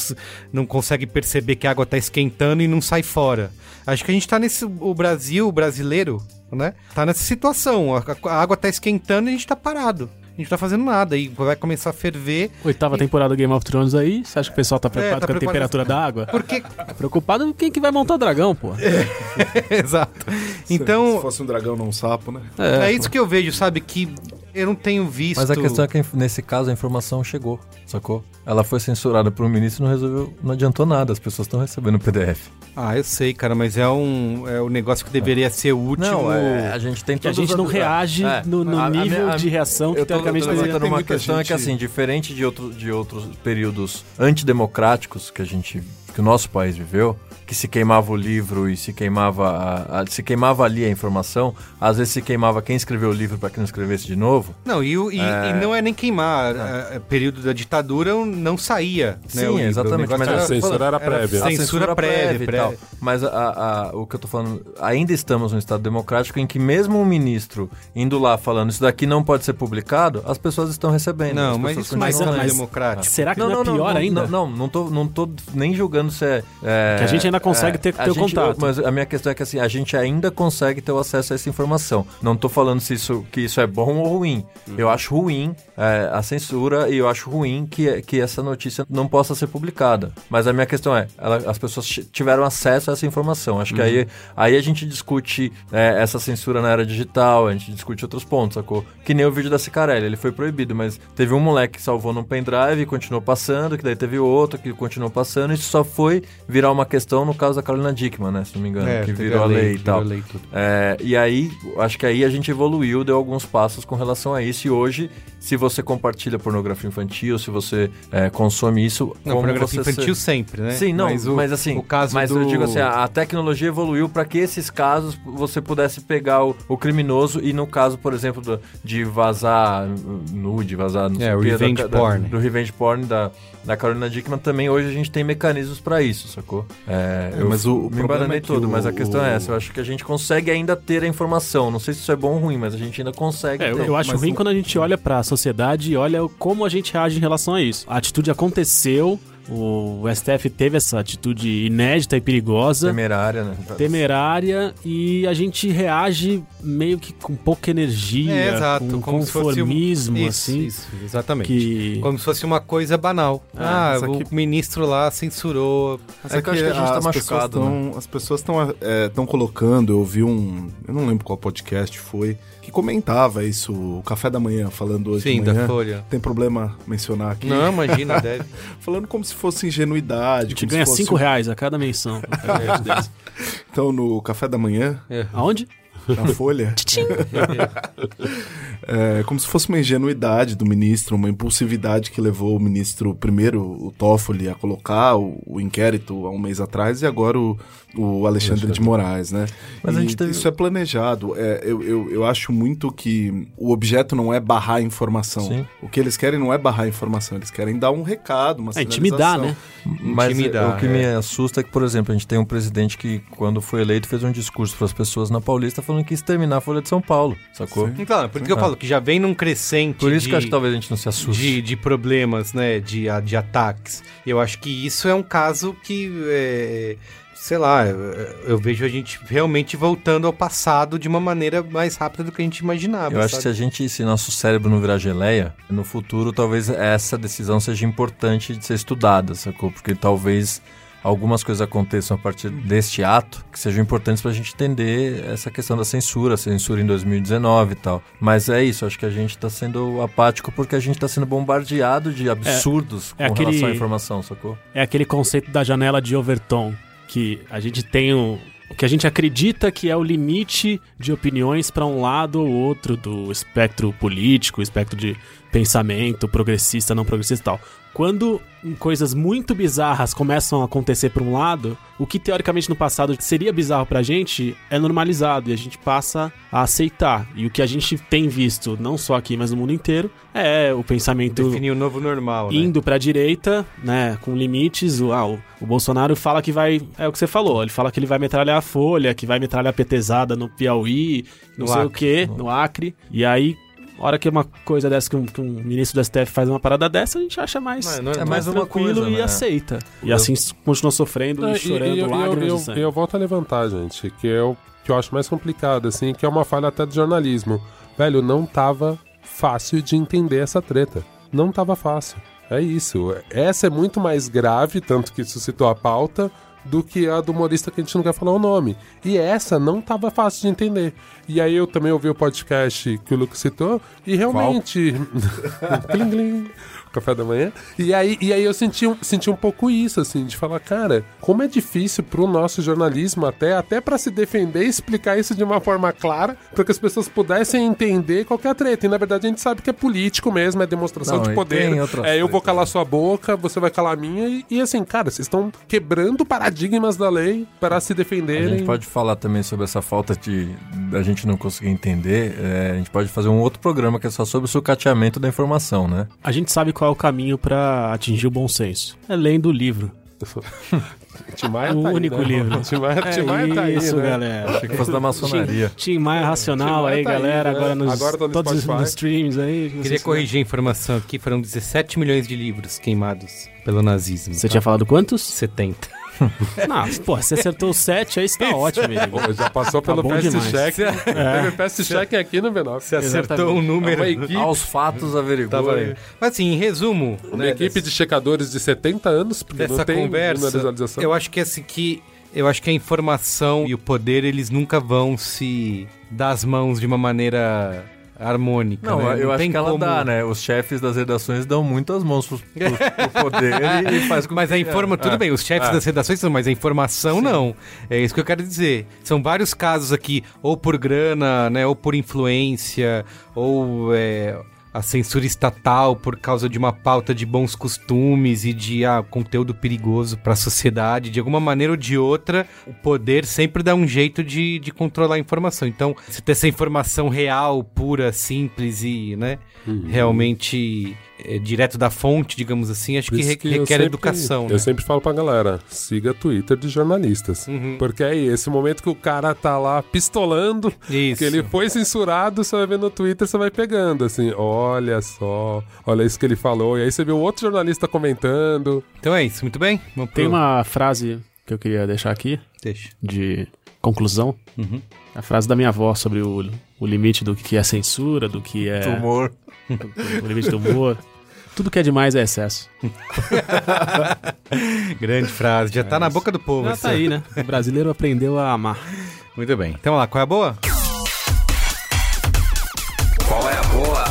não consegue perceber que a água tá esquentando e não sai fora. Acho que a gente tá nesse. O Brasil, o brasileiro, né? Tá nessa situação. A, a água tá esquentando e a gente tá parado. A gente não tá fazendo nada. E vai começar a ferver. Oitava temporada do Game of Thrones aí, você acha que o pessoal tá preocupado tá com a preocupado. temperatura da água? Porque. Tá preocupado com quem que vai montar o dragão, pô. *laughs* Exato. se- Então. se fosse um dragão, não um sapo, né? É, isso que eu vejo, sabe? Que eu não tenho visto. Mas a questão é que nesse caso a informação chegou, sacou? Ela foi censurada por um ministro e não resolveu, não adiantou nada, as pessoas estão recebendo o PDF. Ah, eu sei, cara, mas é um, é um negócio que deveria ser o último. Não, é, a gente tem Que a gente não reage é. no, no A- a nível minha- a- de reação que Eu tô, teoricamente tô deveria levantando uma questão é que gente- assim, diferente de, outro, de outros períodos antidemocráticos que a gente que o nosso país viveu, que se queimava o livro e se queimava a, a- se queimava ali a informação, às vezes se queimava quem escreveu o livro para que não escrevesse de novo. Não, e, o- e- e não é nem queimar. É, é, período da ditadura não saía. né, Sim, o livro. exatamente, mas A era- eu- censura era prévia. A censura prévia, e prévia. tal. Mas a- a- a- o que eu tô falando, ainda estamos num Estado democrático em que mesmo um ministro indo lá falando isso daqui não pode ser publicado, as pessoas estão recebendo. Não, as mas isso não é democrático. Será que não, é pior não, ainda? Não, não, não tô, não tô nem julgando se é, é, Que a gente ainda consegue ter- a ter o gente- contato. Mas a minha questão é que assim, a gente ainda consegue ter o acesso a essa informação. Não tô falando se isso, que isso é bom ou ruim. Eu acho ruim é, a censura e eu acho ruim que, que essa notícia não possa ser publicada. Mas a minha questão é, ela- as pessoas tiveram acesso a essa informação. Acho que aí, aí a gente discute é, essa censura na era digital, a gente discute outros pontos, sacou? Que nem o vídeo da Cicarelli, ele foi proibido, mas teve um moleque que salvou num pendrive e continuou passando, que daí teve outro que continuou passando, e isso só foi virar uma questão no caso da Carolina Dickman, né? Se não me engano, É, que virou a lei, e virou tal. lei, tudo. É, e aí, acho que aí a gente evoluiu, deu alguns passos com relação a isso. E hoje, se você compartilha pornografia infantil, se você é, consome isso, Não, pornografia infantil se- sempre, né? Sim, não, mas, mas, o, assim, o caso mas do... eu digo assim, a, a tecnologia evoluiu para que esses casos você pudesse pegar o, o criminoso e no caso, por exemplo, do- de vazar nude, vazar não É, o da- revenge da- porn. do revenge porn da, da Carolina Dickman também hoje a gente tem mecanismos para isso, sacou? É, É, eu mas o- o me embananei é todo, o- mas a questão é o- essa, eu acho que a gente consegue ainda ter a informação, não sei se isso é bom ou ruim, mas a gente ainda consegue É, eu, ter. eu acho mas ruim o- quando a gente olha pra sociedade e olha como a gente reage em relação a isso. A atitude aconteceu, o STF teve essa atitude inédita e perigosa. temerária, né? temerária e a gente reage meio que com pouca energia, É, exato. com como se fosse um... conformismo, isso, assim, Isso, exatamente. que... Como se fosse uma coisa banal. Ah, Ah, o aqui- ministro lá censurou. Mas é que eu acho que a gente tá as pessoas machucado, né? tão- As pessoas estão colocando, eu ouvi um. Eu não lembro qual podcast foi, que comentava isso, o café da manhã, falando hoje Sim, de manhã. da Folha. Tem problema mencionar aqui? Não, imagina, *laughs* deve. Falando como se fosse ingenuidade. A gente como se ganha fosse 5 um- reais a cada menção. *laughs* Então, no café da manhã, Aonde? na Folha, *laughs* é como se fosse uma ingenuidade do ministro, uma impulsividade que levou o ministro, primeiro o Toffoli, a colocar o, o inquérito há um mês atrás e agora o, o Alexandre de Moraes, né? Mas E a gente teve- Isso é planejado. É, eu, eu, eu acho muito que o objeto não é barrar a informação. Sim. O que eles querem não é barrar a informação, eles querem dar um recado, uma É, intimidar, né? Mas intimidar, o que é. me assusta é que, por exemplo, a gente tem um presidente que, quando foi eleito, fez um discurso para as pessoas na Paulista falando que ia exterminar a Folha de São Paulo, sacou? Sim. Então, por isso que eu Ah. falo que já vem num crescente Por isso de, que eu acho que talvez a gente não se assuste. de, de problemas, né? De, de ataques. Eu acho que isso é um caso que. é, sei lá, eu, eu vejo a gente realmente voltando ao passado de uma maneira mais rápida do que a gente imaginava. Eu acho que se sabe? a gente, se nosso cérebro não virar geleia, no futuro talvez essa decisão seja importante de ser estudada, sacou? Porque talvez algumas coisas aconteçam a partir deste ato que sejam importantes pra gente entender essa questão da censura, a censura em 2019 e tal. Mas é isso, acho que a gente tá sendo apático porque a gente tá sendo bombardeado de absurdos é com aquele- relação à informação, sacou? É aquele conceito da janela de Overton, que a gente tem o, o que a gente acredita que é o limite de opiniões para um lado ou outro do espectro político, espectro de pensamento, progressista, não progressista e tal. Quando coisas muito bizarras começam a acontecer por um lado, o que teoricamente no passado seria bizarro pra gente é normalizado e a gente passa a aceitar. E o que a gente tem visto, não só aqui, mas no mundo inteiro, é o pensamento Definir o novo normal, né? indo pra direita, né, com limites. O, ah, o, o Bolsonaro fala que vai. É o que você falou, ele fala que ele vai metralhar a Folha, que vai metralhar a petezada no Piauí, não No sei o Acre. quê, no Acre. E aí, hora que uma coisa dessa, que um, que um ministro do STF faz uma parada dessa, a gente acha mais, Não, é normal. É mais uma tranquilo coisa, e né? aceita. E Eu- assim continua sofrendo É, e chorando eu, lágrimas eu, de sangue. eu volto a levantar, gente, que é o que eu acho mais complicado, assim, que é uma falha até do jornalismo. Velho, não tava fácil de entender essa treta. Não tava fácil. É isso. Essa é muito mais grave, tanto que suscitou a pauta, do que a do humorista que a gente não quer falar o nome. E essa não tava fácil de entender. E aí eu também ouvi o podcast que o Lucas citou, e realmente. *laughs* Café da manhã. E aí, e aí eu senti um, senti um pouco isso, assim, de falar, cara, como é difícil pro nosso jornalismo até, até para se defender e explicar isso de uma forma clara, para que as pessoas pudessem entender qual que é a treta. E na verdade a gente sabe que é político mesmo, é demonstração Não, de poder. É, eu vou calar sua boca, você vai calar a minha. E, e assim, cara, vocês estão quebrando paradigmas da lei para se A defenderem. gente pode falar também sobre essa falta de da gente não conseguir entender. é, a gente pode fazer um outro programa que é só sobre o sucateamento da informação, né? A gente sabe qual é o caminho pra atingir o bom senso. É lendo o livro. *laughs* Tim Maia O tá aí, único né? livro. Tim Maia, Tim Maia é tá aí, isso, né? galera. Achei que fosse da maçonaria. Tim Maia Racional Tim Maia aí, tá aí, galera. né? Agora nos Agora tá no todos os Spotify. nos streams aí. Queria corrigir a informação aqui, foram 17 milhões de livros queimados pelo nazismo. Você tá? tinha falado quantos? 70. *laughs* Não, pô, você acertou o 7, aí está ótimo. Pô, já passou Tá pelo fast check. Teve fast check aqui no B9. Você acertou Exatamente. um número. Equipe, Aos fatos averigou. Tá. Mas assim, em resumo, uma né, equipe dessa- de checadores de 70 anos, porque dessa não tem conversa, visualização. eu acho que assim que eu acho que a informação e o poder eles nunca vão se dar as mãos de uma maneira harmônica. Não, né? eu acho tem que ela como- dá, né? Os chefes das redações dão muitas mãos pro, pro- pro *laughs* poder e, e faz com Mas a informa, tudo é. bem, os chefes É. das redações são, mas a informação não. É isso que eu quero dizer. São vários casos aqui, ou por grana, né, ou por influência, ou é, a censura estatal por causa de uma pauta de bons costumes e de ah, conteúdo perigoso para a sociedade. De alguma maneira ou de outra, o poder sempre dá um jeito de, de controlar a informação. Então, você ter essa informação real, pura, simples e, né, realmente é, direto da fonte, digamos assim, acho Por que, re- eu requer sempre- educação. Eu né? sempre falo pra galera, siga Twitter de jornalistas. Uhum. Porque aí, esse momento que o cara tá lá pistolando, Isso. que ele foi censurado, você vai ver no Twitter, você vai pegando, assim, olha só, olha isso que ele falou. E aí você vê um outro jornalista comentando. Então é isso, muito bem? Vamos Tem pro- uma frase que eu queria deixar aqui, Deixa. de conclusão. Uhum. A frase da minha avó sobre o, o limite do que é censura, do que é Tumor. O limite do humor. Tudo que é demais é excesso. *laughs* Grande frase, já tá na boca do povo. Já essa. tá aí, né? O brasileiro aprendeu a amar. Muito bem. Então vamos lá, qual é a boa? Qual é a boa?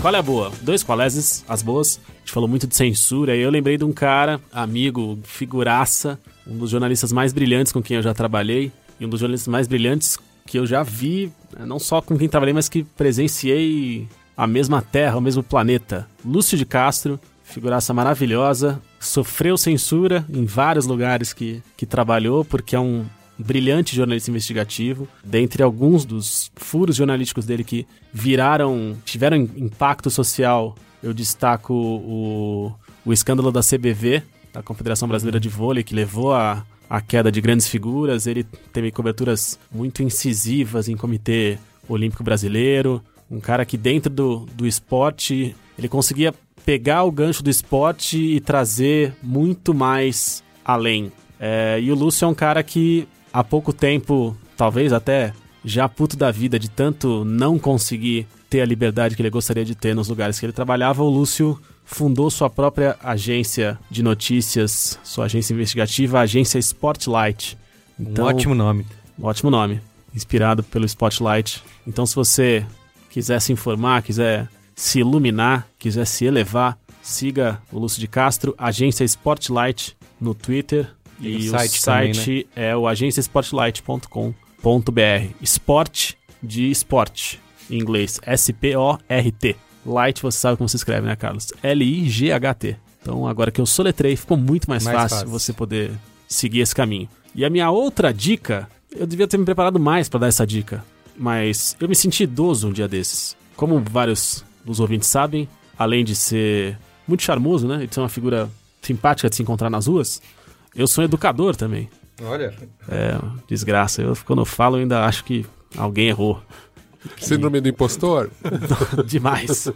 Qual é a boa? Dois qualéses, as boas. Gente falou muito de censura e eu lembrei de um cara, amigo, figuraça, um dos jornalistas mais brilhantes com quem eu já trabalhei e um dos jornalistas mais brilhantes que eu já vi, né, não só com quem trabalhei, mas que presenciei a mesma terra, o mesmo planeta. Lúcio de Castro, figuraça maravilhosa, sofreu censura em vários lugares que, que trabalhou, porque é um brilhante jornalista investigativo. Dentre alguns dos furos jornalísticos dele que viraram, tiveram impacto social, eu destaco o, o escândalo da CBV, da Confederação Brasileira de Vôlei, que levou a, a queda de grandes figuras. Ele teve coberturas muito incisivas em Comitê Olímpico Brasileiro. Um cara que dentro do, do esporte, ele conseguia pegar o gancho do esporte e trazer muito mais além. É, e o Lúcio é um cara que há pouco tempo, talvez até já puto da vida de tanto não conseguir ter a liberdade que ele gostaria de ter nos lugares que ele trabalhava, o Lúcio fundou sua própria agência de notícias, sua agência investigativa, a agência Spotlight. Então, um ótimo nome. Ótimo nome, inspirado pelo Spotlight. Então, se você quiser se informar, quiser se iluminar, quiser se elevar, siga o Lúcio de Castro, Agência Spotlight no Twitter. E E, o site site, também, é o agenciaspotlight.com.br. Sport de esporte, em inglês, S-P-O-R-T. Light, você sabe como se escreve, né, Carlos? L-I-G-H-T. Então, agora que eu soletrei, ficou muito mais, Mais fácil, fácil. você poder seguir esse caminho. E a minha outra dica, eu devia ter me preparado mais para dar essa dica, mas eu me senti idoso um dia desses. Como vários dos ouvintes sabem, além de ser muito charmoso, né, e de ser uma figura simpática de se encontrar nas ruas, eu sou educador também. Olha. É, desgraça. Eu, quando eu falo, eu ainda acho que alguém errou. Síndrome do impostor? *laughs* Demais.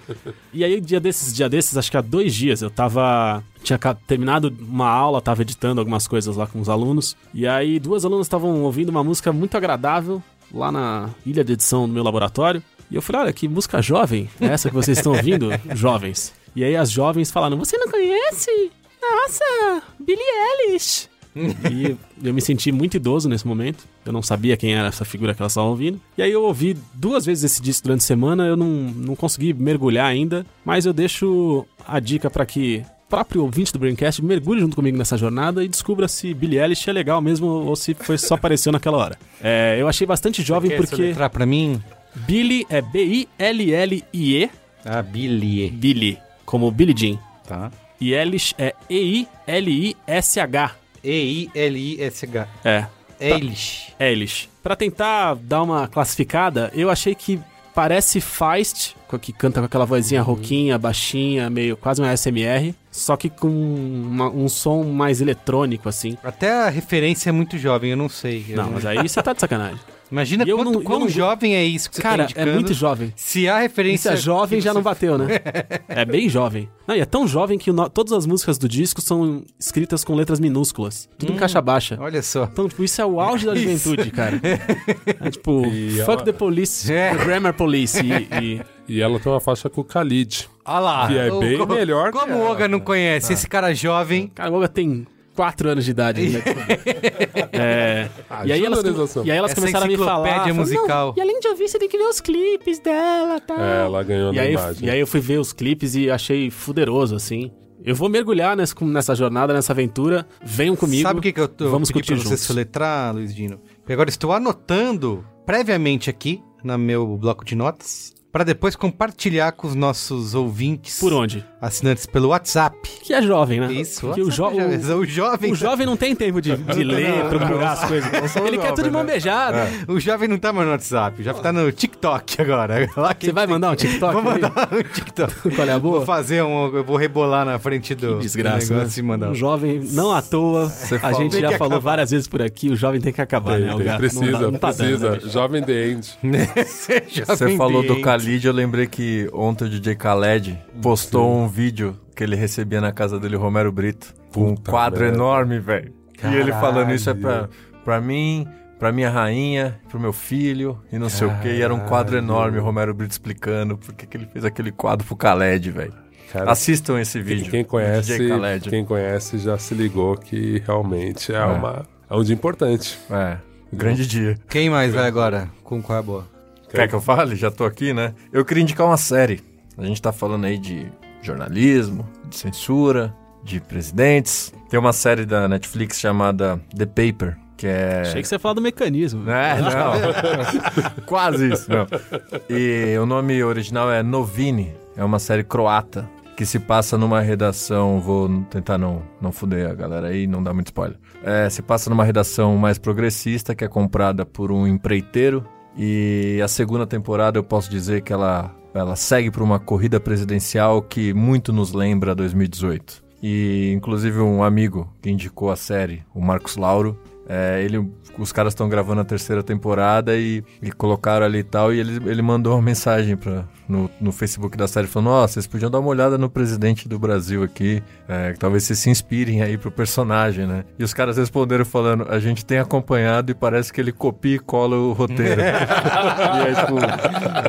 E aí, dia desses, dia desses, acho que há dois dias, eu tava. Tinha terminado uma aula, tava editando algumas coisas lá com os alunos. E aí, duas alunas estavam ouvindo uma música muito agradável lá na ilha de edição do meu laboratório. E eu falei: olha, que música jovem é essa que vocês estão ouvindo, *laughs* jovens? E aí, as jovens falaram: você não conhece? Nossa, Billie Eilish. E eu me senti muito idoso nesse momento. Eu não sabia quem era essa figura que elas estavam ouvindo. E aí eu ouvi duas vezes esse disco durante a semana. Eu não, não consegui mergulhar ainda. Mas eu deixo a dica para que o próprio ouvinte do Braincast mergulhe junto comigo nessa jornada e descubra se Billie Eilish é legal mesmo ou se foi só apareceu naquela hora. É, eu achei bastante jovem Quer porque pra mim? Billie é B-I-L-L-I-E. Ah, Billy. Billie, como Billie Jean. Tá. E Eilish é E-I-L-I-S-H. E-I-L-I-S-H. É. Eilish. Eilish. Pra tentar dar uma classificada, eu achei que parece Feist, que canta com aquela vozinha rouquinha, baixinha, meio quase uma SMR, só que com uma- um som mais eletrônico, assim. Até a referência é muito jovem, eu não sei. Eu Não, mas aí você tá de sacanagem. Imagina E quanto, não- quão não- jovem é isso que você Cara, tá é muito jovem. Se a Isso referência... é jovem já não bateu, né? *laughs* É bem jovem. Não, e é tão jovem que no- todas as músicas do disco são escritas com letras minúsculas. Tudo em caixa baixa. Olha só. Então, tipo, isso é o auge da *laughs* juventude, cara. É tipo, *laughs* E fuck ela- the police, É. the grammar police. E, e E ela tem uma faixa com o Khalid. Olha lá. Que é O- bem co- melhor que Como o Oga não conhece esse cara jovem. Cara, o Olga tem 4 anos de idade ainda. *laughs* é, e, aí elas, e aí elas Essa começaram a me falar. musical. "Não, e além de ouvir, você tem que ver os clipes dela tá? É, ela ganhou e na aí, imagem. e aí eu fui ver os clipes e achei fuderoso, assim. Eu vou mergulhar nessa, nessa jornada, nessa aventura. Venham comigo. Sabe o que, que eu tô Vamos curtir pra você juntos. soletrar, Luiz Dino? Porque agora estou anotando previamente aqui no meu bloco de notas para depois compartilhar com os nossos ouvintes. Por onde? Assinantes pelo WhatsApp. Que é jovem, né? Isso, que o, jo já- o, o jovem. o jovem não tem tempo de, de ler, procurar as coisas. Ele quer tudo de mão beijada. O jovem não tá mais no WhatsApp, já tá no TikTok agora. *laughs* Lá que Você vai tem- mandar um TikTok? Vou aí? mandar um TikTok. *laughs* Qual é a boa? Vou fazer um. Eu vou rebolar na frente do, Desgraça, do né? negócio e mandar. Um jovem, não à toa, a fala- gente já que falou acabar. várias vezes por aqui, o jovem tem que acabar, né? O gato precisa, não, dá- não tá precisa. dando, né? Jovem The End. *laughs* Você falou do Khalid, eu lembrei que ontem o DJ Khaled postou um vídeo que ele recebia na casa dele, Romero Brito, com um quadro merda. enorme, velho. E ele falando isso é pra, Caralho. pra mim, pra minha rainha, pro meu filho e não sei o quê. E era um quadro Caralho. enorme, o Romero Brito explicando por que que ele fez aquele quadro pro Khaled, velho. Cara, Assistam esse vídeo. quem conhece, quem conhece já se ligou que realmente é, É. Uma, é um dia importante. É, um grande dia. Quem mais vai agora? Com qual é a boa? Quer que eu fale? Já tô aqui, né? Eu queria indicar uma série. A gente tá falando aí de jornalismo, de censura, de presidentes. Tem uma série da Netflix chamada The Paper, que é... Achei que você ia falar do mecanismo. É, não. *laughs* Quase isso, não. E o nome original é Novini. É uma série croata que se passa numa redação. Vou tentar não, não fuder a galera aí, não dar muito spoiler. É, se passa numa redação mais progressista que é comprada por um empreiteiro. E a segunda temporada eu posso dizer que ela, ela segue para uma corrida presidencial que muito nos lembra 2018. E inclusive um amigo que indicou a série, o Marcos Lauro, é, ele, os caras estão gravando a terceira temporada e, e colocaram ali e tal. E ele, ele mandou uma mensagem pra, no, no Facebook da série falando: Ó, vocês podiam dar uma olhada no presidente do Brasil aqui, é, que talvez vocês se inspirem aí pro personagem, né? E os caras responderam falando: A gente tem acompanhado e parece que ele copia e cola o roteiro. *laughs* e aí, tipo,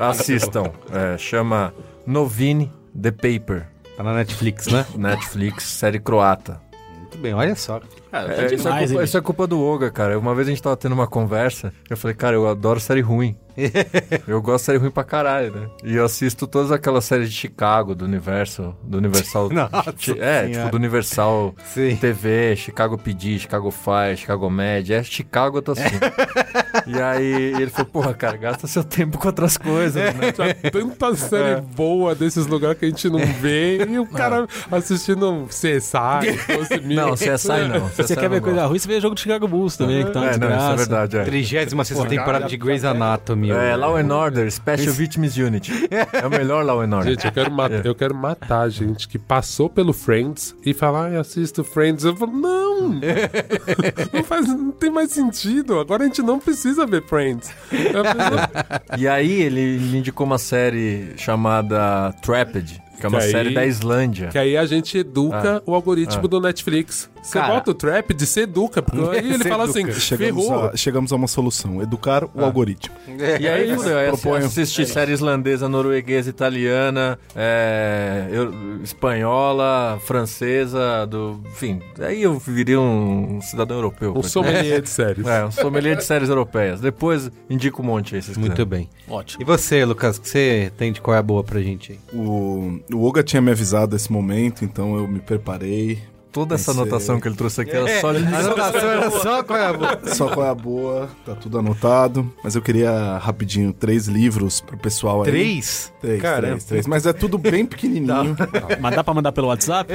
assistam. É, chama Novini The Paper, Tá na Netflix, né? Netflix, série croata. Muito bem, olha só. Cara, É, tá isso, é demais, culpa, isso é culpa do Oga, cara. Uma vez a gente tava tendo uma conversa, eu falei, cara, eu adoro série ruim. *laughs* eu gosto de série ruim pra caralho, né? E eu assisto todas aquelas séries de Chicago, do universo, do Universal. *laughs* Nossa é, Senhora. tipo, do Universal Sim. TV, Chicago PD, Chicago Fire, Chicago Med. É Chicago, eu tô assistindo. *laughs* e aí ele falou, porra, cara, gasta seu tempo com outras coisas, né? Já tanta série É. boa desses lugares que a gente não vê e o cara assistindo CSI, Doce Mil. Não, CSI não. Você quer ver coisa gosto. ruim, você vê jogo de Chicago Bulls também, que tá uma É, não, isso é verdade, é. 36 temporada de Grey's Anatomy. É, Law and Order, Special Victims Unit. *laughs* É o melhor Law and Order. Gente, eu quero, matar, eu quero matar gente que passou pelo Friends e falar, ah, eu assisto Friends. Eu falo, não! *laughs* não, faz, não tem mais sentido. Agora a gente não precisa ver Friends. *laughs* E aí ele me indicou uma série chamada Trapped, que é uma Que aí- série da Islândia. que aí a gente educa o algoritmo do Netflix. Você Cara. bota o trap de ser educa, porque *laughs* aí ele Se fala educa. assim, Chegamos ferrou. a, chegamos a uma solução: educar o algoritmo. *laughs* E aí, fudeu, aí Proponho. assisti série islandesa, norueguesa, italiana, é, eu- espanhola, francesa, do, enfim, aí eu virei um, cidadão europeu. Um sommelier de séries. É, um sommelier de séries europeias. Depois indico um monte aí, se Muito quiserem. bem. Ótimo. E você, Lucas, o que você tem de qual é a boa pra gente aí? O, o Oga tinha me avisado desse momento, então eu me preparei. Toda essa anotação que ele trouxe aqui era só de A anotação era só qual é a boa. *laughs* Só qual é a boa, tá tudo anotado. Mas eu queria rapidinho três livros pro pessoal aí. Três? Três, Caramba. três, três. Mas é tudo bem pequenininho. *laughs* Mas dá pra mandar pelo WhatsApp?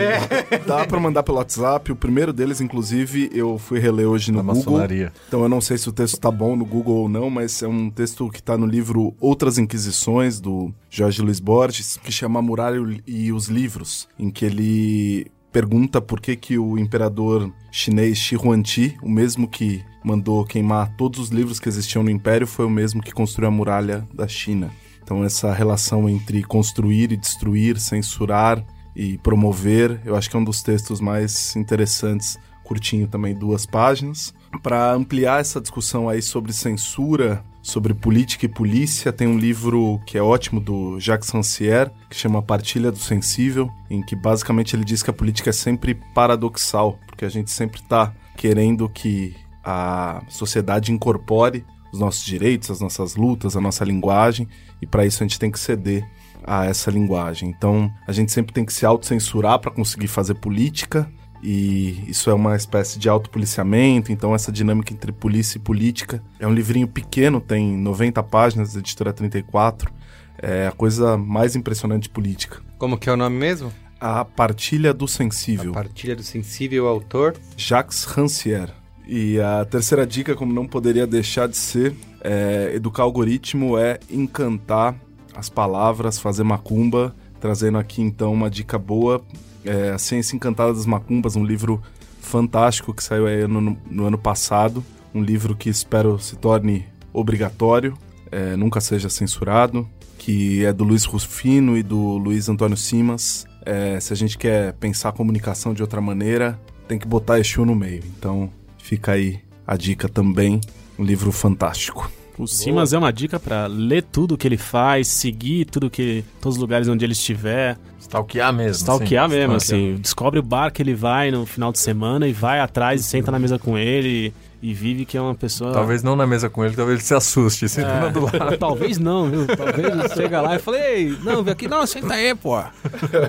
Dá pra mandar pelo WhatsApp. O primeiro deles, inclusive, eu fui reler hoje no Da Google. maçonaria. Então eu não sei se o texto tá bom no Google ou não, mas é um texto que tá no livro Outras Inquisições, do Jorge Luiz Borges, que chama A Muralha e os Livros, em que ele pergunta por que, que o imperador chinês Shi Huangdi, o mesmo que mandou queimar todos os livros que existiam no império, foi o mesmo que construiu a muralha da China. Então essa relação entre construir e destruir, censurar e promover, eu acho que é um dos textos mais interessantes, curtinho também, duas páginas. Para ampliar essa discussão aí sobre censura, sobre política e polícia, tem um livro que é ótimo do Jacques Rancière, que chama Partilha do Sensível, em que basicamente ele diz que a política é sempre paradoxal, porque a gente sempre está querendo que a sociedade incorpore os nossos direitos, as nossas lutas, a nossa linguagem, e para isso a gente tem que ceder a essa linguagem. Então, a gente sempre tem que se autocensurar para conseguir fazer política, e isso é uma espécie de autopoliciamento, então essa dinâmica entre polícia e política. É um livrinho pequeno, tem 90 páginas, editora 34. É a coisa mais impressionante de política. Como que é o nome mesmo? A Partilha do Sensível. A Partilha do Sensível, autor? Jacques Rancière. E a terceira dica, como não poderia deixar de ser, é educar o algoritmo é encantar as palavras, fazer macumba, trazendo aqui então uma dica boa é, A Ciência Encantada das Macumbas, um livro fantástico que saiu no, no, ano passado. Um livro que espero se torne obrigatório, é, nunca seja censurado, que é do Luiz Rufino e do Luiz Antônio Simas. É, se a gente quer pensar a comunicação de outra maneira, tem que botar Exu no meio. Então fica aí a dica também, um livro fantástico. O Simas é uma dica para ler tudo que ele faz, seguir tudo que todos os lugares onde ele estiver. Stalkear mesmo. Stalkear assim. mesmo, Stalkear. assim. Descobre o bar que ele vai no final de semana e vai atrás e senta na mesa com ele e vive que é uma pessoa. Talvez não na mesa com ele, talvez ele se assuste sentando é. *laughs* do lado. *laughs* talvez não, viu? Talvez chega lá e fale, ei, não, vem aqui, não, senta aí, pô. *laughs*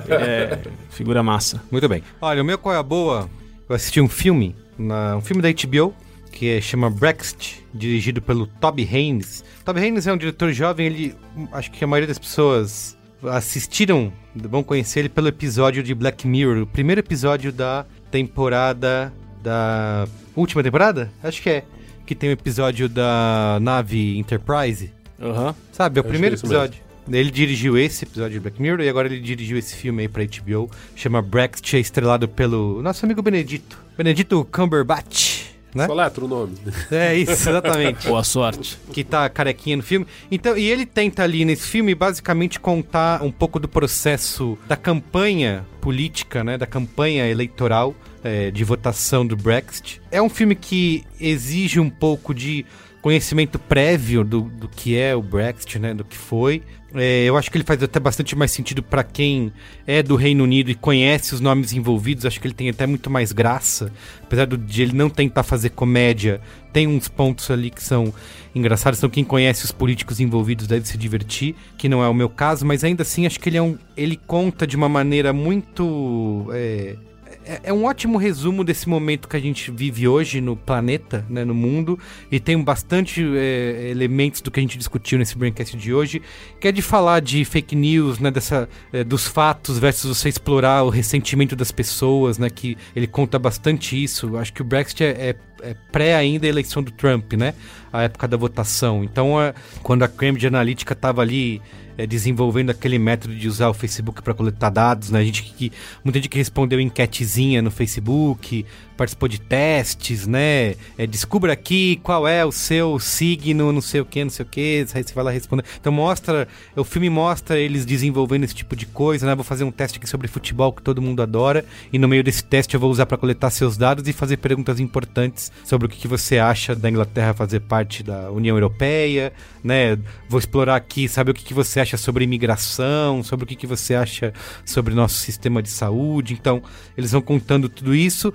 É, figura massa. Muito bem. Olha, o meu qual é a boa? Eu assisti um filme, na, um filme da HBO, que chama Brexit, dirigido pelo Toby Haynes. Toby Haynes é um diretor jovem, ele acho que a maioria das pessoas assistiram, vão conhecer ele pelo episódio de Black Mirror, o primeiro episódio da temporada da última temporada? Acho que é, que tem o um episódio da nave Enterprise. Uhum. Sabe, é o primeiro é episódio. Mesmo. Ele dirigiu esse episódio de Black Mirror e agora ele dirigiu esse filme aí pra HBO, chama Brexit, é estrelado pelo nosso amigo Benedito. Benedito Cumberbatch né? Soletra o nome. É isso, exatamente. *laughs* Boa sorte. Que tá carequinha no filme. Então, e ele tenta ali nesse filme basicamente contar um pouco do processo da campanha política, né, da campanha eleitoral é, de votação do Brexit. É um filme que exige um pouco de conhecimento prévio do, do que é o Brexit, né, do que foi. É, eu acho que ele faz até bastante mais sentido para quem é do Reino Unido e conhece os nomes envolvidos. Acho que ele tem até muito mais graça. Apesar de ele não tentar fazer comédia, tem uns pontos ali que são engraçados. Então, quem conhece os políticos envolvidos deve se divertir, que não é o meu caso, mas ainda assim acho que ele é um. Ele conta de uma maneira muito. É, é, é, um ótimo resumo desse momento que a gente vive hoje no planeta, né, no mundo, e tem bastante é, elementos do que a gente discutiu nesse Braincast de hoje, que é de falar de fake news, né, dessa, é, dos fatos versus você explorar o ressentimento das pessoas, né, que ele conta bastante isso. Acho que o Brexit é, é, é pré ainda a eleição do Trump, né, a época da votação. Então, é, quando a Cambridge Analytica estava ali é, desenvolvendo aquele método de usar o Facebook para coletar dados, né? A gente que muita gente que respondeu enquetezinha no Facebook, participou de testes, né? É, descubra aqui qual é o seu signo, não sei o que, não sei o que, aí você vai lá responder. Então mostra, o filme mostra eles desenvolvendo esse tipo de coisa, né? Vou fazer um teste aqui sobre futebol que todo mundo adora e no meio desse teste eu vou usar para coletar seus dados e fazer perguntas importantes sobre o que, que você acha da Inglaterra fazer parte da União Europeia, né? Vou explorar aqui, saber o que, que você acha sobre imigração, sobre o que, que você acha sobre nosso sistema de saúde. Então, eles vão contando tudo isso.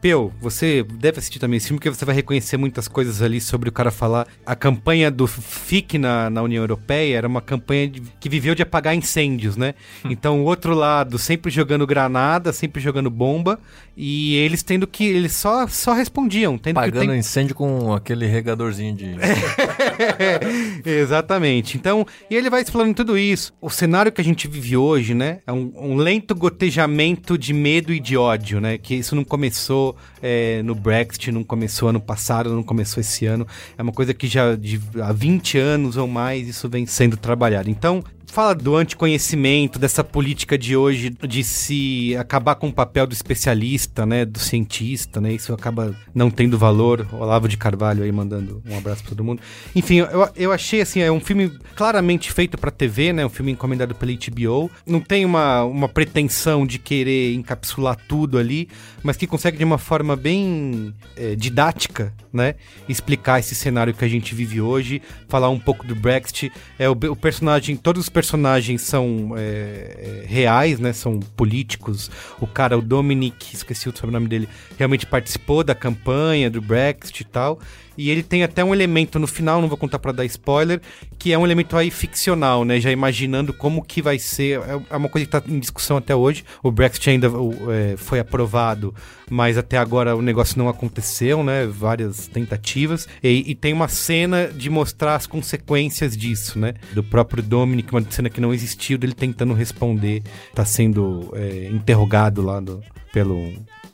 Peu, você deve assistir também esse filme, porque você vai reconhecer muitas coisas ali sobre o cara falar. A campanha do FIC na, na União Europeia era uma campanha de, que viveu de apagar incêndios, né? Hum. Então, o outro lado, sempre jogando granada, sempre jogando bomba, e eles tendo que. Eles só, só respondiam. Tendo Apagando tem... incêndio com aquele regadorzinho de. *laughs* *laughs* Exatamente. Então, e ele vai explorando tudo isso. O cenário que a gente vive hoje, né? É um, um lento gotejamento de medo e de ódio, né? Que isso não começou é, no Brexit, não começou ano passado, não começou esse ano. É uma coisa que já de, há 20 anos ou mais isso vem sendo trabalhado. Então, fala do anticonhecimento, dessa política de hoje de se acabar com o papel do especialista, né, do cientista, né, isso acaba não tendo valor. Olavo de Carvalho aí mandando um abraço pra todo mundo. Enfim, eu, eu achei assim, é um filme claramente feito pra TV, né, um filme encomendado pela HBO. Não tem uma, uma pretensão de querer encapsular tudo ali, mas que consegue de uma forma bem é, didática, né, explicar esse cenário que a gente vive hoje, falar um pouco do Brexit. É o, o personagem, todos os personagens são é, é, reais, né? São políticos. O cara, o Dominic, esqueci o sobrenome dele, realmente participou da campanha do Brexit e tal. E ele tem até um elemento no final, não vou contar para dar spoiler, que é um elemento aí ficcional, né? Já imaginando como que vai ser. É, é uma coisa que tá em discussão até hoje. O Brexit ainda é, foi aprovado, mas até agora o negócio não aconteceu, né? Várias tentativas. E, e, tem uma cena de mostrar as consequências disso, né? Do próprio Dominic, uma cena que não existiu, dele tentando responder. Tá sendo é, interrogado lá do, pelo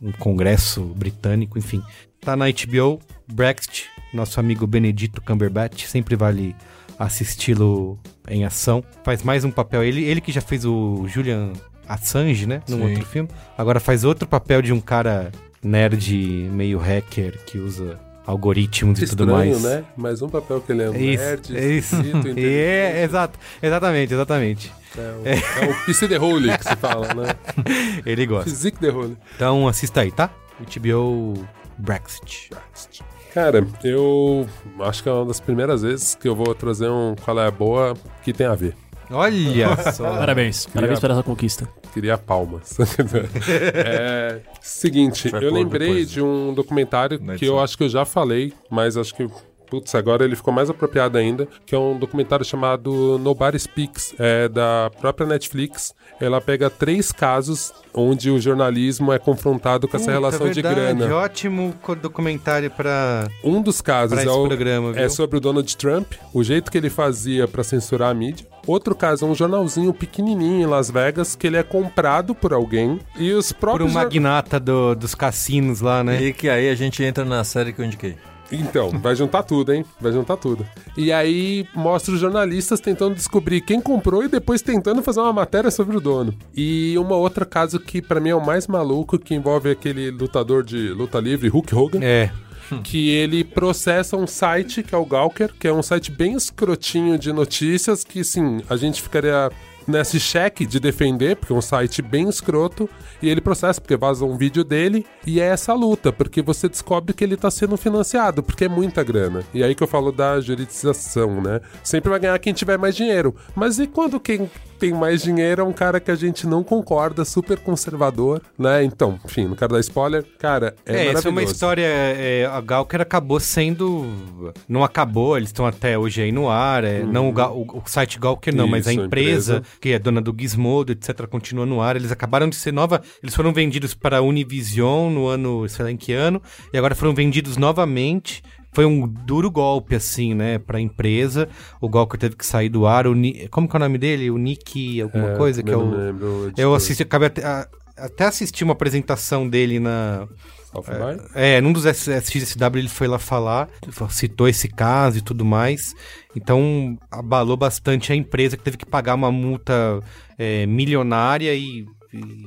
um congresso britânico, enfim. Tá na HBO, Brexit, nosso amigo Benedito Cumberbatch, sempre vale assisti-lo em ação. Faz mais um papel, ele, ele que já fez o Julian Assange, né, num Sim. outro filme. Agora faz outro papel de um cara nerd, meio hacker, que usa algoritmos e tudo estranho, mais. né? Mais um papel que ele é um isso, nerd, *laughs* é isso. é, exato, exatamente, exatamente. É o, é. é o PC The Holy que se fala, né? *laughs* ele gosta. Physique The Holy. Então assista aí, tá? HBO Brexit. Brexit. Cara, eu acho que é uma das primeiras vezes que eu vou trazer um Qual é a Boa que tem a ver. Olha *laughs* só. Parabéns. Queria, Parabéns por essa conquista. Queria palmas. *laughs* é, seguinte, eu lembrei de um documentário que eu acho que eu já falei, mas acho que putz, agora ele ficou mais apropriado ainda, que é um documentário chamado Nobody Speaks, é da própria Netflix. Ela pega três casos onde o jornalismo é confrontado com essa relação verdade, de grana. Ótimo documentário para um dos casos é, o, programa, é sobre o Donald Trump, o jeito que ele fazia para censurar a mídia. Outro caso é um jornalzinho pequenininho em Las Vegas que ele é comprado por alguém e os próprios por um magnata do, dos cassinos lá, né? E que aí a gente entra na série que eu indiquei. Então, vai juntar tudo, hein? Vai juntar tudo. E aí mostra os jornalistas tentando descobrir quem comprou e depois tentando fazer uma matéria sobre o dono. E uma outra caso que para mim é o mais maluco, que envolve aquele lutador de luta livre, Hulk Hogan. É que ele processa um site que é o Gawker, que é um site bem escrotinho de notícias que, sim, a gente ficaria nesse cheque de defender, porque é um site bem escroto, e ele processa porque vaza um vídeo dele, e é essa luta, porque você descobre que ele tá sendo financiado, porque é muita grana. E aí que eu falo da juridização, né? Sempre vai ganhar quem tiver mais dinheiro. Mas e quando quem tem mais dinheiro é um cara que a gente não concorda, super conservador, né? Então, enfim, não quero dar spoiler. Cara, é, é maravilhoso. Essa é uma história. É, a Gawker acabou sendo. Não acabou, eles estão até hoje aí no ar. É, uhum. Não o, o, o, site Gawker, não, Isso, mas a empresa, a empresa, que é dona do Gizmodo, etc., continua no ar. Eles acabaram de ser nova. Eles foram vendidos para a Univision no ano, sei lá em que ano, e agora foram vendidos novamente foi um duro golpe, assim, né, pra empresa. O Gawker teve que sair do ar. O Ni... Como que é o nome dele? O Nick alguma é, coisa? Que é o... Lembro, eu assisti, acabei até, até assisti uma apresentação dele na... É, é, num dos SXSW ele foi lá falar, citou esse caso e tudo mais. Então abalou bastante a empresa que teve que pagar uma multa é, milionária e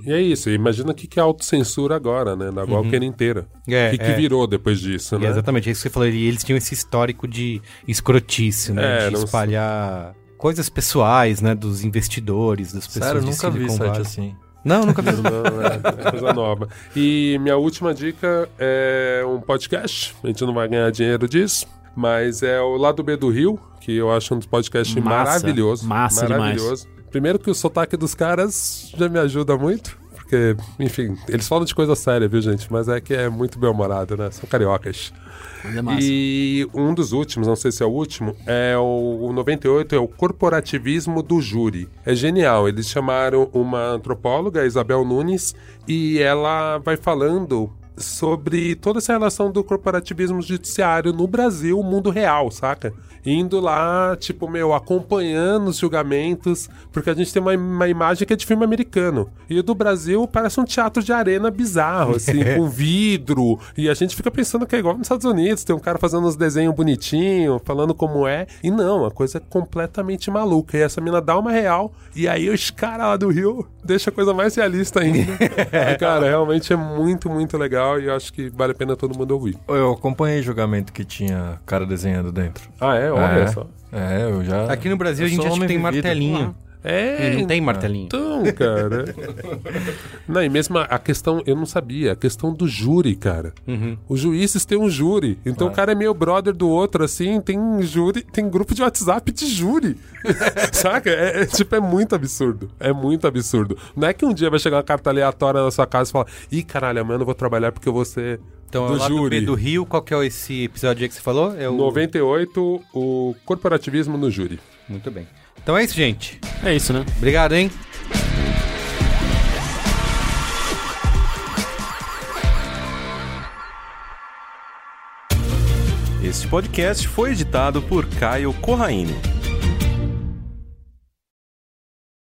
e é isso, imagina o que, que é autocensura agora, né? Na Walker uhum. inteira. É, o que, que é. virou depois disso, né? É exatamente, é isso que você falou. E eles tinham esse histórico de escrotice, né? É, de espalhar sei. coisas pessoais, né? Dos investidores, das pessoas Sério, nunca vi site assim. Não, nunca vi. não, é, é coisa nova. E minha última dica é um podcast. A gente não vai ganhar dinheiro disso. Mas é o Lado B do Rio, que eu acho um dos podcasts massa, maravilhosos. Massa maravilhoso. demais. Primeiro que o sotaque dos caras já me ajuda muito. Porque, enfim, eles falam de coisa séria, viu, gente? Mas é que é muito bem-humorado, né? São cariocas. É e um dos últimos, não sei se é o último, é o, o 98, é o corporativismo do júri. É genial. Eles chamaram uma antropóloga, Isabel Nunes, e ela vai falando sobre toda essa relação do corporativismo judiciário no Brasil, mundo real, saca? Indo lá, tipo, meu, acompanhando os julgamentos, porque a gente tem uma, uma imagem que é de filme americano. E o do Brasil parece um teatro de arena bizarro, assim, *laughs* com vidro. E a gente fica pensando que é igual nos Estados Unidos, tem um cara fazendo uns desenhos bonitinhos, falando como é. E não, a coisa é completamente maluca. E essa mina dá uma real, e aí os caras lá do Rio deixa a coisa mais realista ainda. e, *laughs* cara, realmente é muito, muito legal e eu acho que vale a pena todo mundo ouvir. Eu acompanhei julgamento que tinha cara desenhando dentro. Ah, é? Olha É. só. É, eu já. Aqui no Brasil eu a gente acha que tem vivido. martelinho. É, Ele não tem martelinho. Então, cara. *laughs* não, e mesmo a- a questão, eu não sabia, a questão do júri, cara. Uhum. Os juízes têm um júri. Então o cara é meio brother do outro, assim, tem um júri, tem grupo de WhatsApp de júri. *laughs* Saca? É, é, tipo, é muito absurdo. É muito absurdo. Não é que um dia vai chegar uma carta aleatória na sua casa e falar, ih, caralho, amanhã eu não vou trabalhar porque você. Então, do lá do júri. Do Rio, qual que é esse episódio aí que você falou? É o... 98, o corporativismo no júri. Muito bem. Então é isso, gente. É isso, né? Obrigado, hein? Este podcast foi editado por Caio Corraine.